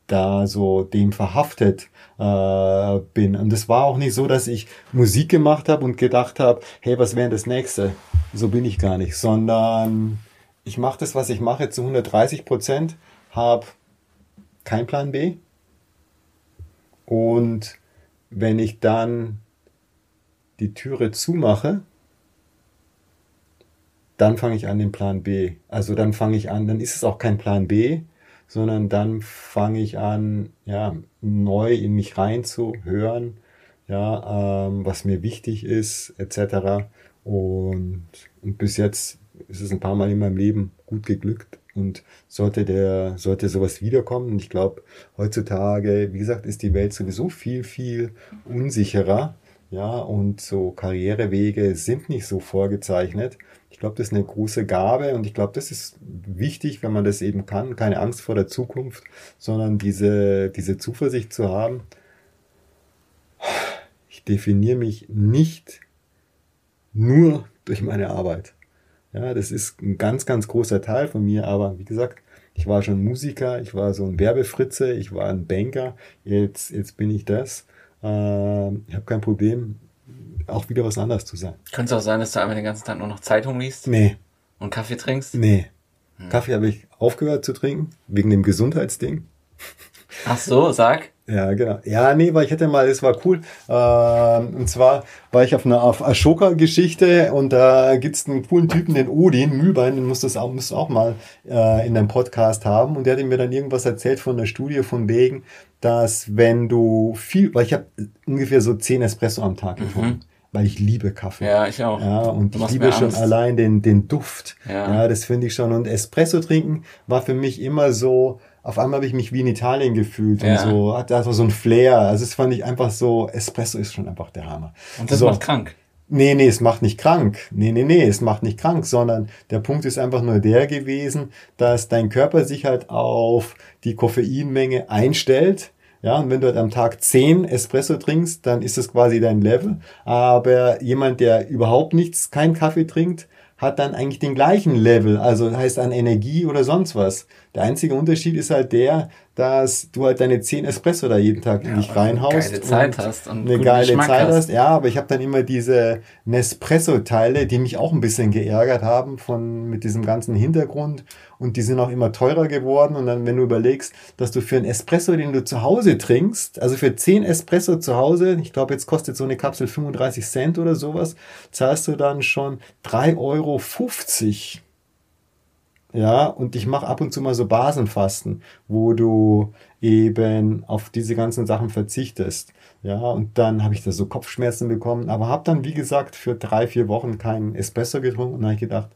da so dem verhaftet äh, bin. Und es war auch nicht so, dass ich Musik gemacht habe und gedacht habe, hey, was wäre das nächste? So bin ich gar nicht, sondern ich mache das, was ich mache, zu 130 Prozent, habe kein Plan B. Und wenn ich dann die Türe zumache, dann fange ich an den Plan B. Also dann fange ich an, dann ist es auch kein Plan B, sondern dann fange ich an, ja, neu in mich reinzuhören, ja, ähm, was mir wichtig ist, etc. Und, und bis jetzt ist es ein paar Mal in meinem Leben gut geglückt und sollte der, sollte sowas wiederkommen. Und ich glaube, heutzutage, wie gesagt, ist die Welt sowieso viel, viel unsicherer. Ja, und so Karrierewege sind nicht so vorgezeichnet. Ich glaube, das ist eine große Gabe und ich glaube, das ist wichtig, wenn man das eben kann. Keine Angst vor der Zukunft, sondern diese, diese Zuversicht zu haben. Ich definiere mich nicht nur durch meine Arbeit. Ja, das ist ein ganz, ganz großer Teil von mir, aber wie gesagt, ich war schon Musiker, ich war so ein Werbefritze, ich war ein Banker, jetzt, jetzt bin ich das. Äh, ich habe kein Problem, auch wieder was anderes zu sein. Könnte es auch sein, dass du einmal den ganzen Tag nur noch Zeitung liest? Nee. Und Kaffee trinkst? Nee. Hm. Kaffee habe ich aufgehört zu trinken, wegen dem Gesundheitsding. Ach so, sag. Ja, genau. Ja, nee, weil ich hätte mal, das war cool. Ähm, und zwar war ich auf einer auf Ashoka-Geschichte und da gibt's einen coolen Typen, den Odin Mühlbein, den musst du auch, musst du auch mal äh, in deinem Podcast haben. Und der hat mir dann irgendwas erzählt von der Studie von wegen, dass wenn du viel, weil ich habe ungefähr so zehn Espresso am Tag getrunken. Mhm weil ich liebe Kaffee. Ja, ich auch. Ja, und ich liebe schon allein den, den Duft. Ja, ja das finde ich schon. Und Espresso trinken war für mich immer so, auf einmal habe ich mich wie in Italien gefühlt ja. und so, hat so ein Flair. Also es fand ich einfach so, Espresso ist schon einfach der Hammer. Und das so. macht krank. Nee, nee, es macht nicht krank. Nee, nee, nee, es macht nicht krank, sondern der Punkt ist einfach nur der gewesen, dass dein Körper sich halt auf die Koffeinmenge einstellt ja, und wenn du halt am Tag zehn Espresso trinkst, dann ist das quasi dein Level. Aber jemand, der überhaupt nichts, keinen Kaffee trinkt, hat dann eigentlich den gleichen Level, also heißt an Energie oder sonst was. Der einzige Unterschied ist halt der, dass du halt deine 10 Espresso da jeden Tag in dich reinhaust. Eine geile Zeit hast und eine geile Geschmack Zeit hast. Ja, aber ich habe dann immer diese Nespresso-Teile, die mich auch ein bisschen geärgert haben von mit diesem ganzen Hintergrund und die sind auch immer teurer geworden. Und dann, wenn du überlegst, dass du für einen Espresso, den du zu Hause trinkst, also für 10 Espresso zu Hause, ich glaube, jetzt kostet so eine Kapsel 35 Cent oder sowas, zahlst du dann schon 3,50 Euro. Ja, und ich mache ab und zu mal so Basenfasten, wo du eben auf diese ganzen Sachen verzichtest. Ja, und dann habe ich da so Kopfschmerzen bekommen, aber habe dann, wie gesagt, für drei, vier Wochen keinen Espresso getrunken und habe ich gedacht,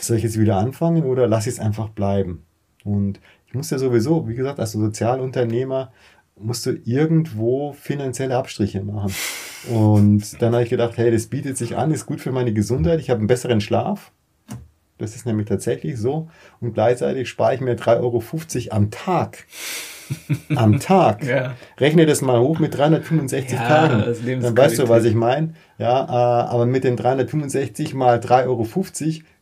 soll ich jetzt wieder anfangen oder lass ich es einfach bleiben? Und ich muss ja sowieso, wie gesagt, als Sozialunternehmer musst du irgendwo finanzielle Abstriche machen. Und dann habe ich gedacht, hey, das bietet sich an, ist gut für meine Gesundheit, ich habe einen besseren Schlaf das ist nämlich tatsächlich so. Und gleichzeitig spare ich mir 3,50 Euro am Tag. am Tag. Ja. Rechne das mal hoch mit 365 ja, Tagen. Dann weißt du, was ich meine. Ja, äh, aber mit den 365 mal 3,50 Euro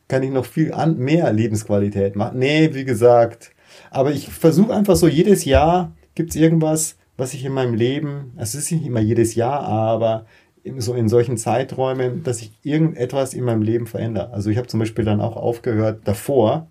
kann ich noch viel an, mehr Lebensqualität machen. Nee, wie gesagt. Aber ich versuche einfach so jedes Jahr gibt es irgendwas, was ich in meinem Leben, es ist nicht immer jedes Jahr, aber so in solchen Zeiträumen, dass ich irgendetwas in meinem Leben verändere. Also ich habe zum Beispiel dann auch aufgehört, davor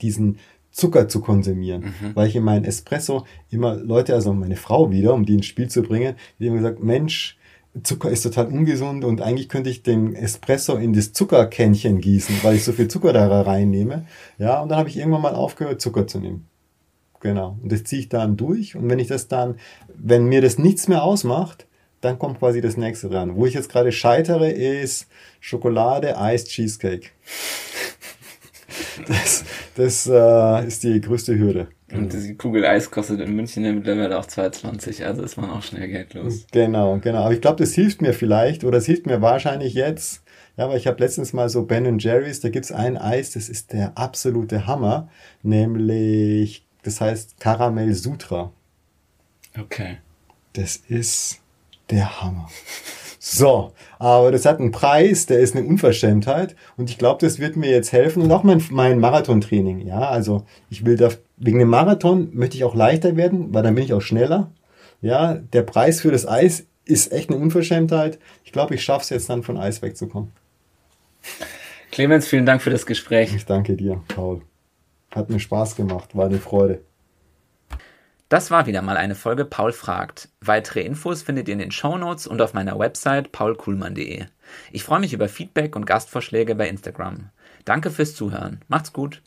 diesen Zucker zu konsumieren, mhm. weil ich in meinen Espresso immer Leute, also meine Frau wieder, um die ins Spiel zu bringen, die haben gesagt, Mensch, Zucker ist total ungesund und eigentlich könnte ich den Espresso in das Zuckerkännchen gießen, weil ich so viel Zucker da reinnehme. Ja, und dann habe ich irgendwann mal aufgehört, Zucker zu nehmen. Genau. Und das ziehe ich dann durch. Und wenn ich das dann, wenn mir das nichts mehr ausmacht, dann kommt quasi das nächste dran. Wo ich jetzt gerade scheitere, ist Schokolade, Eis, Cheesecake. das das äh, ist die größte Hürde. Und die Kugel Eis kostet in München ja mittlerweile auch 2,20, also ist man auch schnell geldlos. Genau, genau. Aber ich glaube, das hilft mir vielleicht oder es hilft mir wahrscheinlich jetzt. Ja, aber ich habe letztens mal so Ben Jerry's, da gibt's ein Eis, das ist der absolute Hammer, nämlich, das heißt Karamell Sutra. Okay. Das ist der Hammer. So, aber das hat einen Preis, der ist eine Unverschämtheit und ich glaube, das wird mir jetzt helfen und auch mein, mein Marathontraining. Ja, also ich will da, wegen dem Marathon möchte ich auch leichter werden, weil dann bin ich auch schneller. Ja, der Preis für das Eis ist echt eine Unverschämtheit. Ich glaube, ich schaffe es jetzt dann von Eis wegzukommen. Clemens, vielen Dank für das Gespräch. Ich danke dir, Paul. Hat mir Spaß gemacht, war eine Freude. Das war wieder mal eine Folge Paul fragt. Weitere Infos findet ihr in den Shownotes und auf meiner Website paulkuhlmann.de. Ich freue mich über Feedback und Gastvorschläge bei Instagram. Danke fürs Zuhören. Macht's gut.